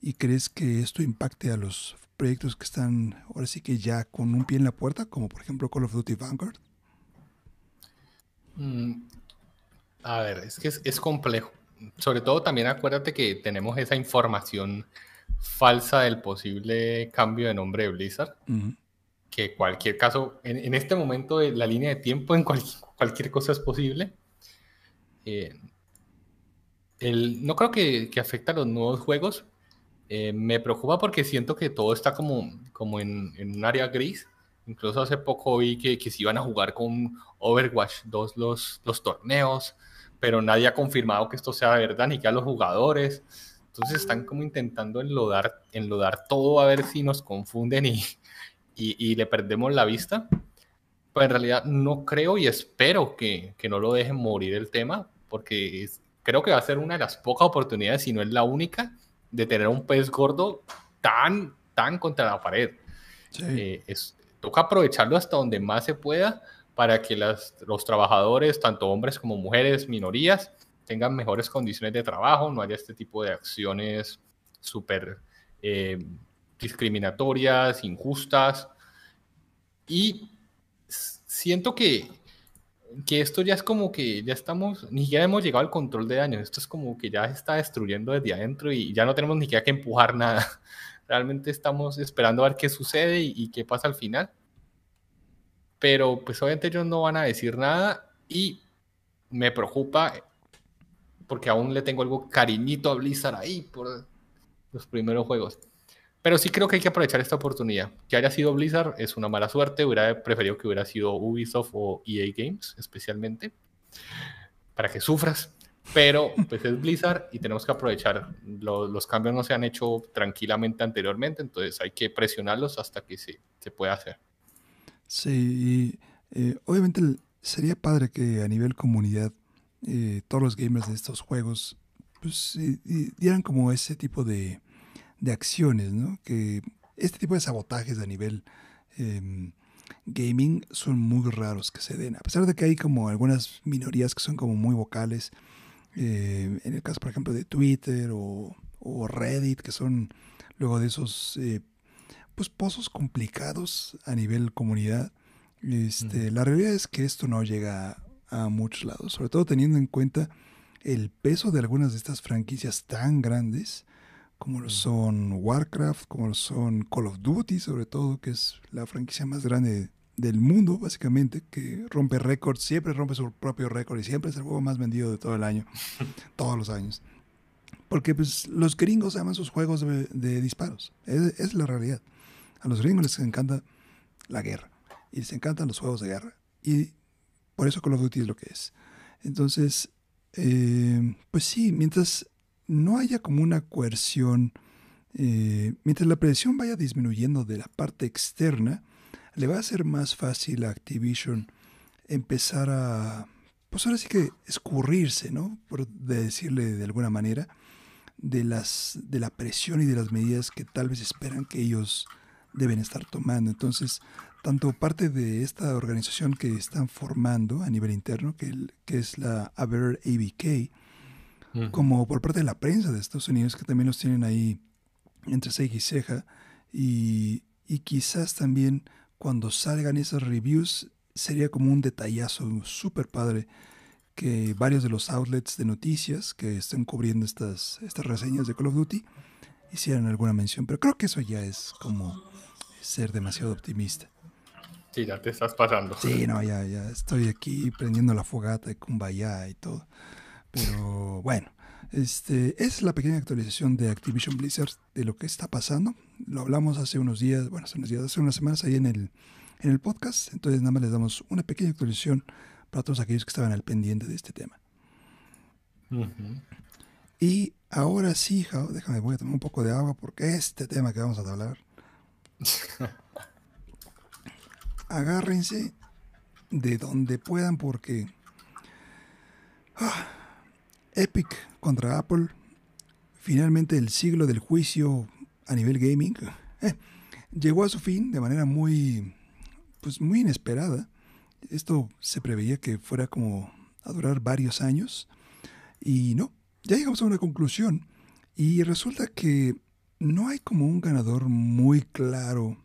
Speaker 2: ¿Y crees que esto impacte a los proyectos que están ahora sí que ya con un pie en la puerta, como por ejemplo Call of Duty Vanguard?
Speaker 1: Mm, a ver, es que es, complejo. Sobre todo también acuérdate que tenemos esa información falsa del posible cambio de nombre de Blizzard. Que cualquier caso, en, este momento de la línea de tiempo, en cualquier cosa es posible. Eh, no creo que, que afecte a los nuevos juegos. Eh, me preocupa porque siento que todo está como, como en, en un área gris. Incluso hace poco vi que, que se iban a jugar con Overwatch 2 los, los torneos pero nadie ha confirmado que esto sea verdad, ni que a los jugadores. Entonces están como intentando enlodar, enlodar todo a ver si nos confunden y, y, le perdemos la vista. Pero en realidad no creo y espero que, que no lo dejen morir el tema, porque creo que va a ser una de las pocas oportunidades, si no es la única, de tener un pez gordo tan, tan contra la pared. Eh, es, toca aprovecharlo hasta donde más se pueda para que los trabajadores, tanto hombres como mujeres, minorías, tengan mejores condiciones de trabajo, no haya este tipo de acciones súper eh, discriminatorias, injustas. Y siento que, que esto ya es como que ya estamos, ni siquiera hemos llegado al control de daños, esto es como que ya se está destruyendo desde adentro y ya no tenemos ni siquiera que empujar nada. Realmente estamos esperando a ver qué sucede y qué pasa al final pero pues obviamente ellos no van a decir nada y me preocupa porque aún le tengo algo cariñito a Blizzard ahí por los primeros juegos. Pero sí creo que hay que aprovechar esta oportunidad. Que haya sido Blizzard es una mala suerte. Hubiera preferido que hubiera sido Ubisoft o EA Games, especialmente, para que sufras. Pero pues es Blizzard y tenemos que aprovechar. Los, cambios no se han hecho tranquilamente anteriormente, entonces hay que presionarlos hasta que se, se pueda hacer.
Speaker 2: Sí, eh, obviamente sería padre que a nivel comunidad eh, todos los gamers de estos juegos pues, dieran como ese tipo de, de, acciones, ¿no? Que este tipo de sabotajes a nivel em, gaming son muy raros que se den. A pesar de que hay como algunas minorías que son como muy vocales. Eh, en el caso, por ejemplo, de Twitter o, Reddit, que son luego de esos eh, pues pozos complicados a nivel comunidad. Este, La realidad es que esto no llega a muchos lados, sobre todo teniendo en cuenta el peso de algunas de estas franquicias tan grandes como lo son Warcraft, como lo son Call of Duty, sobre todo, que es la franquicia más grande del mundo, básicamente, que rompe récords, siempre rompe su propio récord y siempre es el juego más vendido de todo el año, todos los años. Porque pues, los gringos aman sus juegos de, disparos, es, es, la realidad. A los gringos les encanta la guerra y les encantan los juegos de guerra. Y por eso Call of Duty es lo que es. Entonces, eh, pues sí, mientras no haya como una coerción, eh, mientras la presión vaya disminuyendo de la parte externa, le va a ser más fácil a Activision empezar a, pues ahora sí que escurrirse, ¿no? Por decirle de alguna manera, de, las, de la presión y de las medidas que tal vez esperan que ellos deben estar tomando. Entonces, tanto parte de esta organización que están formando a nivel interno, que, es la Aver ABK, como por parte de la prensa de Estados Unidos, que también los tienen ahí entre ceja y ceja, y, y quizás también cuando salgan esas reviews sería como un detallazo súper padre que varios de los outlets de noticias que estén cubriendo estas, estas reseñas de Call of Duty hicieran alguna mención, pero creo que eso ya es como ser demasiado optimista.
Speaker 1: Sí, ya te estás pasando.
Speaker 2: Sí, no, ya, ya estoy aquí prendiendo la fogata de Kumbaya y todo. Pero bueno, este, es la pequeña actualización de Activision Blizzard de lo que está pasando. Lo hablamos hace unos días, bueno, hace unos días, hace unas semanas ahí en el, en el podcast. Entonces nada más les damos una pequeña actualización para todos aquellos que estaban al pendiente de este tema. Y ahora sí, Jao, déjame, voy a tomar un poco de agua porque este tema que vamos a hablar. agárrense de donde puedan porque ah, Epic contra Apple, finalmente el siglo del juicio a nivel gaming, eh, llegó a su fin de manera muy, pues muy inesperada. Esto se preveía que fuera como a durar varios años. Y no, ya llegamos a una conclusión. Y resulta que no hay como un ganador muy claro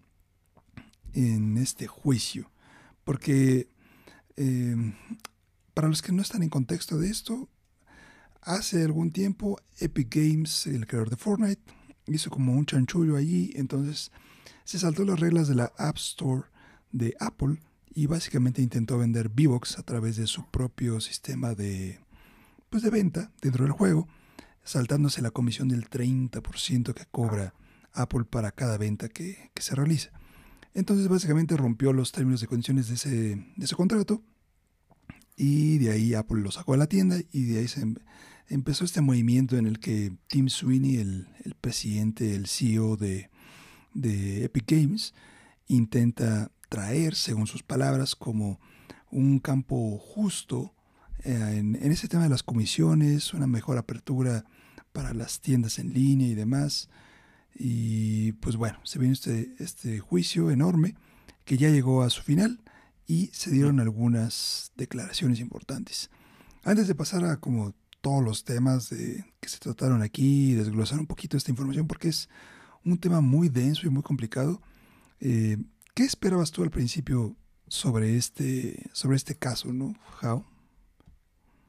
Speaker 2: en este juicio, porque eh, para los que no están en contexto de esto, Hace algún tiempo Epic Games, el creador de Fortnite, hizo como un chanchullo allí, entonces se saltó las reglas de la App Store de Apple y básicamente intentó vender V-Box a través de su propio sistema de, pues de venta dentro del juego, saltándose la comisión del 30% que cobra Apple para cada venta que, se realiza. Entonces básicamente rompió los términos y condiciones de ese, de ese contrato y de ahí Apple lo sacó a la tienda y de ahí se, empezó este movimiento en el que Tim Sweeney, el, presidente, el CEO de, Epic Games, intenta traer, según sus palabras, como un campo justo eh, en, ese tema de las comisiones, una mejor apertura para las tiendas en línea y demás. Y pues bueno, se viene este, este juicio enorme que ya llegó a su final y se dieron algunas declaraciones importantes. Antes de pasar a como todos los temas de, que se trataron aquí y desglosar un poquito esta información porque es un tema muy denso y muy complicado. Eh, ¿Qué esperabas tú al principio sobre este, sobre este caso, no, How?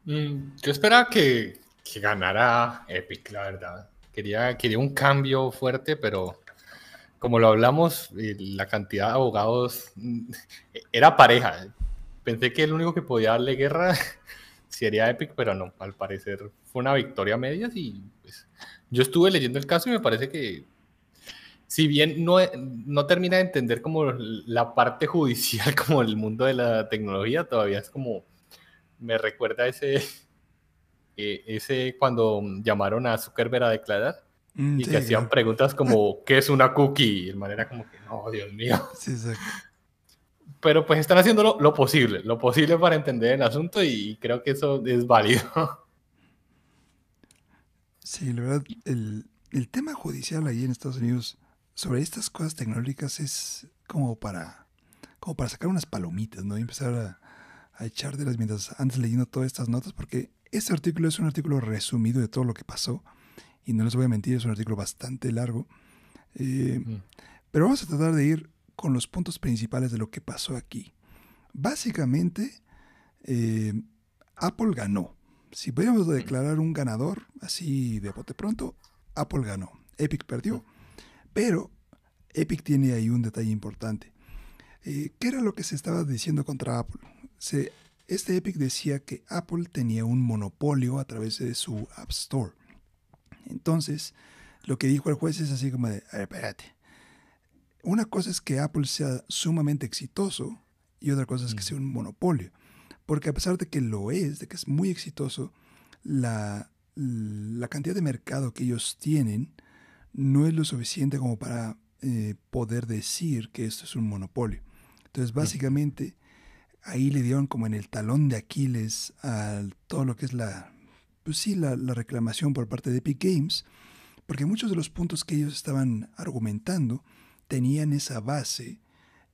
Speaker 1: Mm, yo esperaba que, que, ganara Epic, la verdad. Quería, quería un cambio fuerte, pero como lo hablamos, eh, la cantidad de abogados mm, era pareja. Pensé que el único que podía darle guerra sería Epic, pero no, al parecer fue una victoria a medias y pues, yo estuve leyendo el caso y me parece que si bien no, no termina de entender como la parte judicial como el mundo de la tecnología, todavía es como, me recuerda ese, eh, ese cuando llamaron a Zuckerberg a declarar mm, y que hacían preguntas como, ¿qué es una cookie? Y de manera como que, no, Dios mío. Sí, exacto pero pues están haciendo lo, posible, lo posible para entender el asunto y creo que eso es válido.
Speaker 2: Sí, la verdad, el, tema judicial ahí en Estados Unidos sobre estas cosas tecnológicas es como para como para sacar unas palomitas, ¿no? Y empezar a, a echártelas mientras antes leyendo todas estas notas, porque este artículo es un artículo resumido de todo lo que pasó. Y no les voy a mentir, es un artículo bastante largo. Eh, pero vamos a tratar de ir con los puntos principales de lo que pasó aquí. Básicamente, eh, Apple ganó. Si pudiéramos declarar un ganador, así de bote pronto, Apple ganó. Epic perdió. Pero Epic tiene ahí un detalle importante. Eh, ¿Qué era lo que se estaba diciendo contra Apple? este Epic decía que Apple tenía un monopolio a través de su App Store. Entonces, lo que dijo el juez es así como de, espérate. Una cosa es que Apple sea sumamente exitoso y otra cosa es que sea un monopolio. Porque a pesar de que lo es, de que es muy exitoso, la, la cantidad de mercado que ellos tienen no es lo suficiente como para eh, poder decir que esto es un monopolio. Entonces, básicamente, ahí le dieron como en el talón de Aquiles a todo lo que es la, pues sí, la, la reclamación por parte de Epic Games, porque muchos de los puntos que ellos estaban argumentando tenían esa base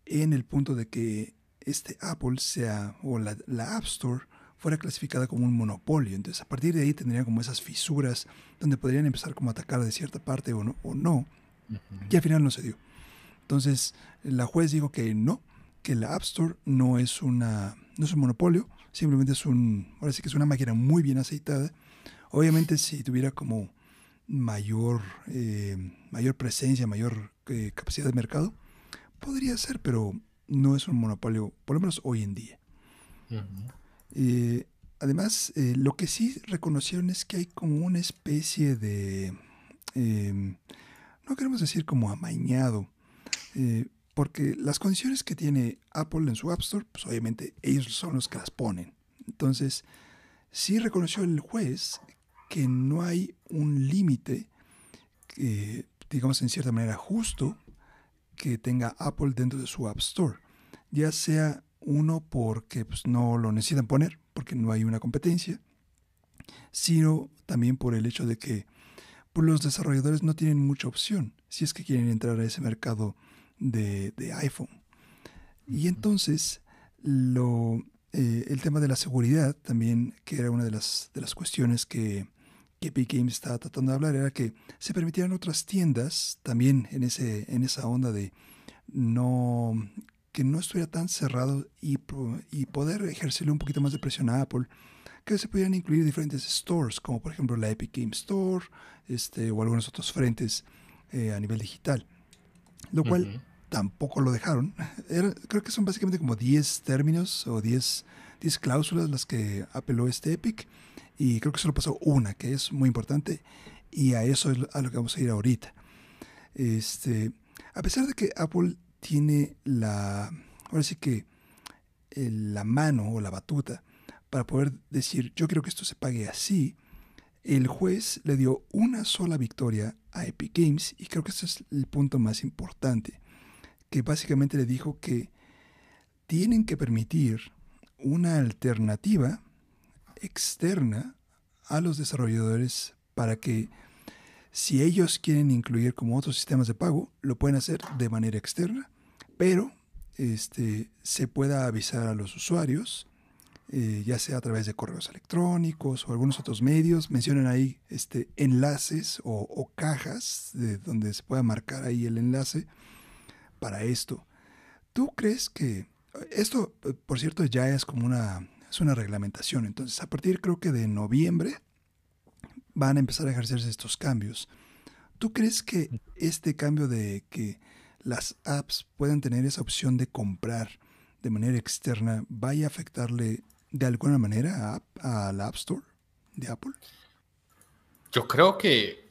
Speaker 2: en el punto de que este Apple sea, o la, App Store, fuera clasificada como un monopolio. Entonces, a partir de ahí tendrían como esas fisuras donde podrían empezar como a atacar de cierta parte o no, o no y al final no se dio. Entonces, la juez dijo que no, que la App Store no es, una, no es un monopolio, simplemente es un, ahora sí que es una máquina muy bien aceitada. Obviamente, si tuviera como mayor, eh, mayor presencia, mayor eh, capacidad de mercado, podría ser, pero no es un monopolio, por lo menos hoy en día. Eh, además, eh, lo que sí reconocieron es que hay como una especie de, em, no queremos decir como amañado, eh, porque las condiciones que tiene Apple en su App Store, pues obviamente ellos son los que las ponen. Entonces, sí reconoció el juez que no hay un límite, digamos en cierta manera justo, que tenga Apple dentro de su App Store. Ya sea uno porque pues, no lo necesitan poner, porque no hay una competencia, sino también por el hecho de que pues, los desarrolladores no tienen mucha opción si es que quieren entrar a ese mercado de, iPhone. Y entonces lo, eh, el tema de la seguridad también, que era una de las, de las cuestiones que, que Epic Games estaba tratando de hablar era que se permitieran otras tiendas también en, ese, en esa onda de no que no estuviera tan cerrado y, y poder ejercerle un poquito más de presión a Apple, que se pudieran incluir diferentes stores, como por ejemplo la Epic Games Store este, o algunos otros frentes eh, a nivel digital. Lo cual tampoco lo dejaron. creo que son básicamente como 10 términos o 10, 10 cláusulas las que apeló este Epic y creo que solo pasó una, que es muy importante, y a eso es a lo que vamos a ir ahorita. Este, a pesar de que Apple tiene la, ahora sí que la mano o la batuta para poder decir, yo quiero que esto se pague así, el juez le dio una sola victoria a Epic Games y creo que ese es el punto más importante, que básicamente le dijo que tienen que permitir una alternativa externa a los desarrolladores para que si ellos quieren incluir como otros sistemas de pago, lo pueden hacer de manera externa, pero este, se pueda avisar a los usuarios, eh, ya sea a través de correos electrónicos o algunos otros medios. Mencionan ahí este, enlaces o, cajas de donde se pueda marcar ahí el enlace para esto. ¿Tú crees que esto, por cierto, ya es como una es una reglamentación. Entonces, a partir creo que de noviembre van a empezar a ejercerse estos cambios. ¿Tú crees que este cambio de que las apps puedan tener esa opción de comprar de manera externa vaya a afectarle de alguna manera a, la App Store de Apple?
Speaker 1: Yo creo que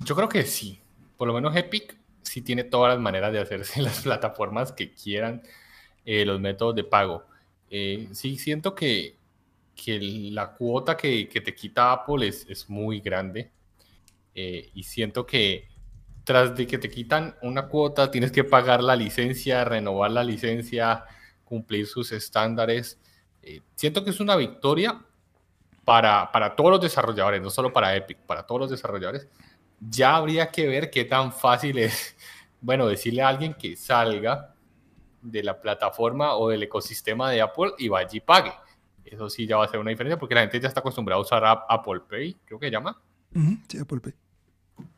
Speaker 1: yo creo que sí. Por lo menos Epic sí tiene todas las maneras de hacerse las plataformas que quieran eh, los métodos de pago. Eh, sí siento que, que la cuota que, que, te quita Apple es, es muy grande eh, y siento que tras de que te quitan una cuota tienes que pagar la licencia, renovar la licencia, cumplir sus estándares. Eh, siento que es una victoria para, para todos los desarrolladores, no solo para Epic, para todos los desarrolladores. Ya habría que ver qué tan fácil es, bueno, decirle a alguien que salga de la plataforma o del ecosistema de Apple y vaya y pague. Eso sí ya va a ser una diferencia porque la gente ya está acostumbrada a usar Apple Pay, creo que llama.
Speaker 2: sí, Apple Pay.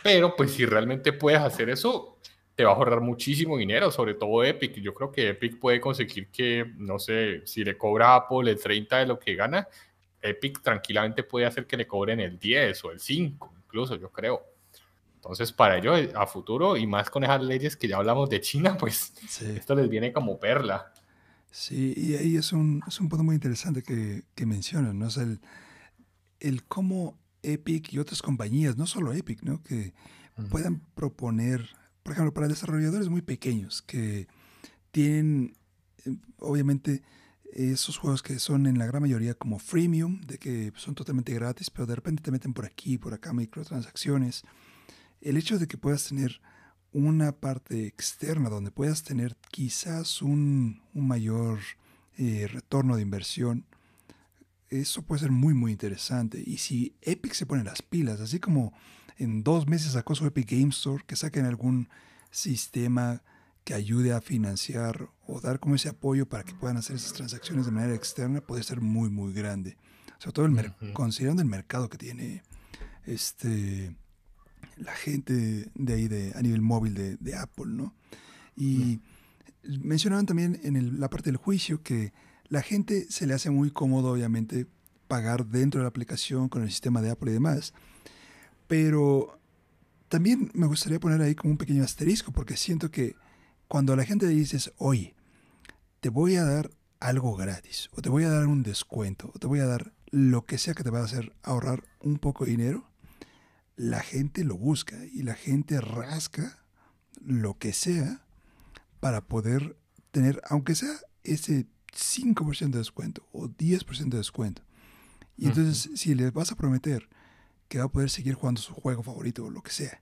Speaker 1: Pero pues si realmente puedes hacer eso, te va a ahorrar muchísimo dinero, sobre todo Epic. Yo creo que Epic puede conseguir que, no sé, si le cobra a Apple el 30 de lo que gana, Epic tranquilamente puede hacer que le cobren el 10 o el 5, incluso, yo creo. Entonces, para ello, a futuro, y más con esas leyes que ya hablamos de China, pues esto les viene como perla.
Speaker 2: Sí, y ahí es un, es un punto muy interesante que, que mencionan, ¿no? O el, el cómo Epic y otras compañías, no solo Epic, ¿no? Que puedan proponer, por ejemplo, para desarrolladores muy pequeños que tienen, eh, obviamente, esos juegos que son en la gran mayoría como freemium, de que son totalmente gratis, pero de repente te meten por aquí, por acá microtransacciones. El hecho de que puedas tener una parte externa donde puedas tener quizás un, mayor eh, retorno de inversión, eso puede ser muy muy interesante. Y si Epic se pone las pilas, así como en dos meses sacó su Epic Game Store, que saquen algún sistema que ayude a financiar o dar como ese apoyo para que puedan hacer esas transacciones de manera externa, puede ser muy muy grande. Sobre todo el considerando el mercado que tiene este la gente de ahí de, a nivel móvil de, Apple, ¿no? Y mencionaban también en la parte del juicio que la gente se le hace muy cómodo, obviamente, pagar dentro de la aplicación con el sistema de Apple y demás. Pero también me gustaría poner ahí como un pequeño asterisco, porque siento que cuando a la gente le dices, oye, te voy a dar algo gratis, o te voy a dar un descuento, o te voy a dar lo que sea que te va a hacer ahorrar un poco de dinero, la gente lo busca y la gente rasca lo que sea para poder tener, aunque sea ese 5% de descuento o 10% de descuento. Y entonces, si le vas a prometer que va a poder seguir jugando su juego favorito o lo que sea,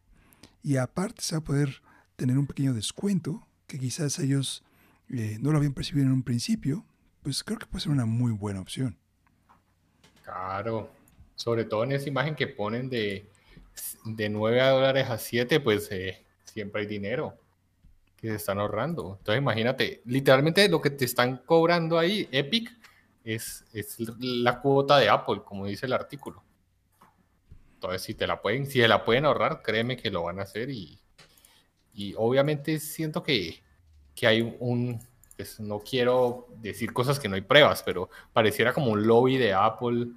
Speaker 2: y aparte se va a poder tener un pequeño descuento, que quizás ellos eh, no lo habían percibido en un principio, pues creo que puede ser una muy buena opción.
Speaker 1: Claro, sobre todo en esa imagen que ponen de, de 9 dólares a 7, pues eh, siempre hay dinero que se están ahorrando. Entonces imagínate, literalmente lo que te están cobrando ahí, Epic, es, es la cuota de Apple, como dice el artículo. Entonces, si te la pueden, si se la pueden ahorrar, créeme que lo van a hacer y, y obviamente siento que, que hay un, pues no quiero decir cosas que no hay pruebas, pero pareciera como un lobby de Apple,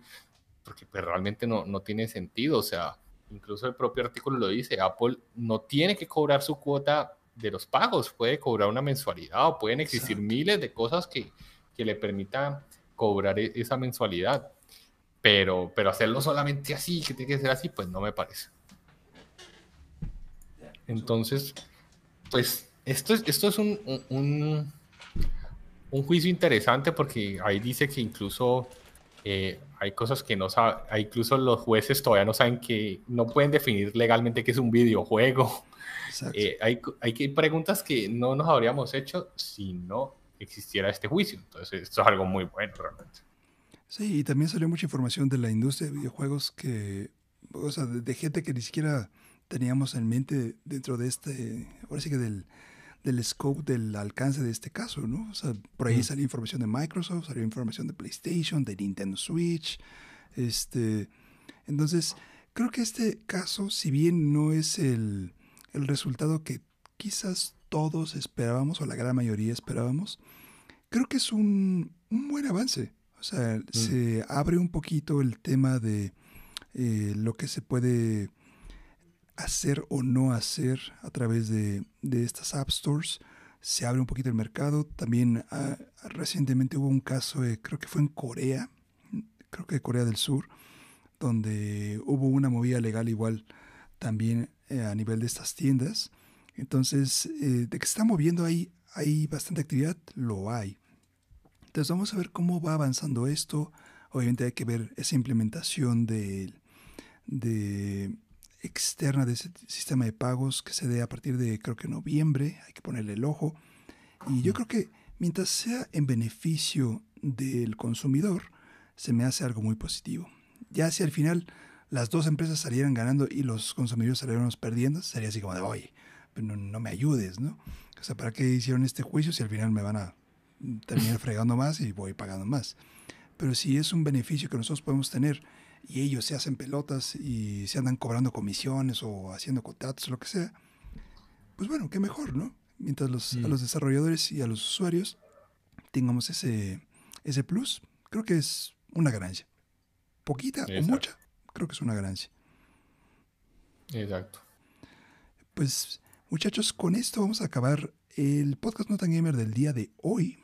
Speaker 1: porque pues realmente no, no tiene sentido, o sea, incluso el propio artículo lo dice, Apple no tiene que cobrar su cuota de los pagos, puede cobrar una mensualidad o pueden existir miles de cosas que, que le permitan cobrar e-, esa mensualidad. Pero, pero hacerlo solamente así, que tiene que ser así, pues no me parece. Entonces, pues esto es, esto es un, un, un juicio interesante porque ahí dice que incluso eh, hay cosas que no saben, incluso los jueces todavía no saben que no pueden definir legalmente qué es un videojuego. Eh, hay, hay preguntas que no nos habríamos hecho si no existiera este juicio. Entonces, esto es algo muy bueno realmente.
Speaker 2: Sí, y también salió mucha información de la industria de videojuegos que, o sea, de, gente que ni siquiera teníamos en mente dentro de este, ahora sí que del, del scope del alcance de este caso, ¿no? O sea, por ahí salió información de Microsoft, salió información de PlayStation, de Nintendo Switch, este, entonces, creo que este caso, si bien no es el, el resultado que quizás todos esperábamos, o la gran mayoría esperábamos, creo que es un, buen avance. O sea, mm. se abre un poquito el tema de eh, lo que se puede hacer o no hacer a través de, estas App Stores. Se abre un poquito el mercado. También ah, recientemente hubo un caso, creo que fue en Corea, creo que Corea del Sur, donde hubo una movida legal igual también eh, a nivel de estas tiendas. Entonces, eh, de que se está moviendo ahí, hay bastante actividad, lo hay. Entonces vamos a ver cómo va avanzando esto. Obviamente hay que ver esa implementación de, de externa de ese sistema de pagos que se dé a partir de creo que noviembre, hay que ponerle el ojo. Y yo creo que mientras sea en beneficio del consumidor, se me hace algo muy positivo. Ya si al final las dos empresas salieran ganando y los consumidores salieran perdiendo, sería así como de, oye, no, no, me ayudes, ¿no? O sea, ¿para qué hicieron este juicio si al final me van a terminar fregando más y voy pagando más? Pero si es un beneficio que nosotros podemos tener y ellos se hacen pelotas y se andan cobrando comisiones o haciendo contratos o lo que sea, pues bueno, qué mejor, ¿no? Mientras los, a los desarrolladores y a los usuarios tengamos ese, ese plus, creo que es una ganancia. Poquita o mucha, creo que es una ganancia.
Speaker 1: Exacto.
Speaker 2: Pues muchachos, con esto vamos a acabar el podcast Not Gamer del día de hoy.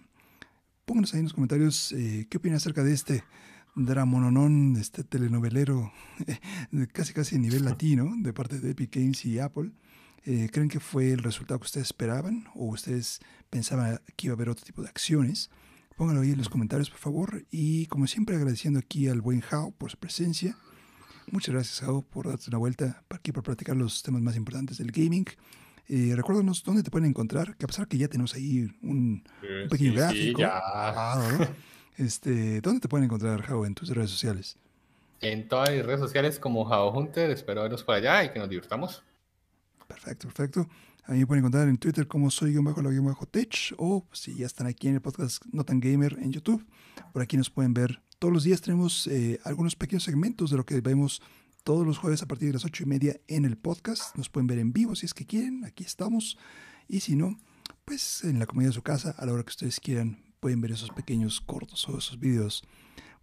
Speaker 2: Pónganos ahí en los comentarios eh, qué opinan acerca de este dramononón, este telenovelero casi casi a nivel latino de parte de Epic Games y Apple. Eh, ¿Creen que fue el resultado que ustedes esperaban o ustedes pensaban que iba a haber otro tipo de acciones? Pónganlo ahí en los comentarios, por favor. Y como siempre, agradeciendo aquí al buen Jao por su presencia. Muchas gracias, Jao, por darte una vuelta aquí para platicar los temas más importantes del gaming. Eh, recuérdanos dónde te pueden encontrar, que a pesar que ya tenemos ahí un, pequeño gráfico. este, ¿Dónde te pueden encontrar, Jao, en tus redes sociales?
Speaker 1: En todas mis redes sociales como Jao Hunter. Espero vernos por allá y que nos divirtamos.
Speaker 2: Perfecto, perfecto. A mí me pueden encontrar en Twitter como soy bajo la bajo tech o si ya están aquí en el podcast Notan Gamer en YouTube, por aquí nos pueden ver. Todos los días tenemos eh, algunos pequeños segmentos de lo que vemos todos los jueves a partir de las ocho y media en el podcast. Nos pueden ver en vivo si es que quieren, aquí estamos. Y si no, pues en la comida de su casa, a la hora que ustedes quieran, pueden ver esos pequeños cortos o esos videos.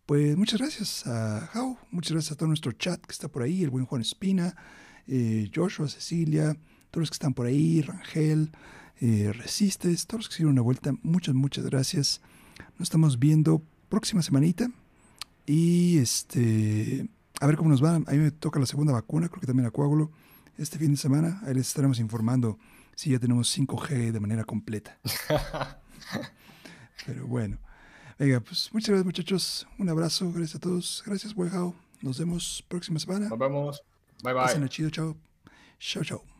Speaker 2: Pues muchas gracias a Jao, muchas gracias a todo nuestro chat que está por ahí, el buen Juan Espina, eh, Joshua, Cecilia, todos los que están por ahí, Rangel, eh, Resistes, todos los que hicieron una vuelta, muchas, muchas gracias. Nos estamos viendo próxima semanita y este, a ver cómo nos va. A mí me toca la segunda vacuna, creo que también la coágulo este fin de semana. Ahí les estaremos informando si ya tenemos 5G de manera completa. Pero bueno. Venga, pues muchas gracias muchachos. Un abrazo, gracias a todos. Gracias, Wehao. Nos vemos próxima semana.
Speaker 1: Nos vemos. Bye bye.
Speaker 2: chido, chao. Chao, chao.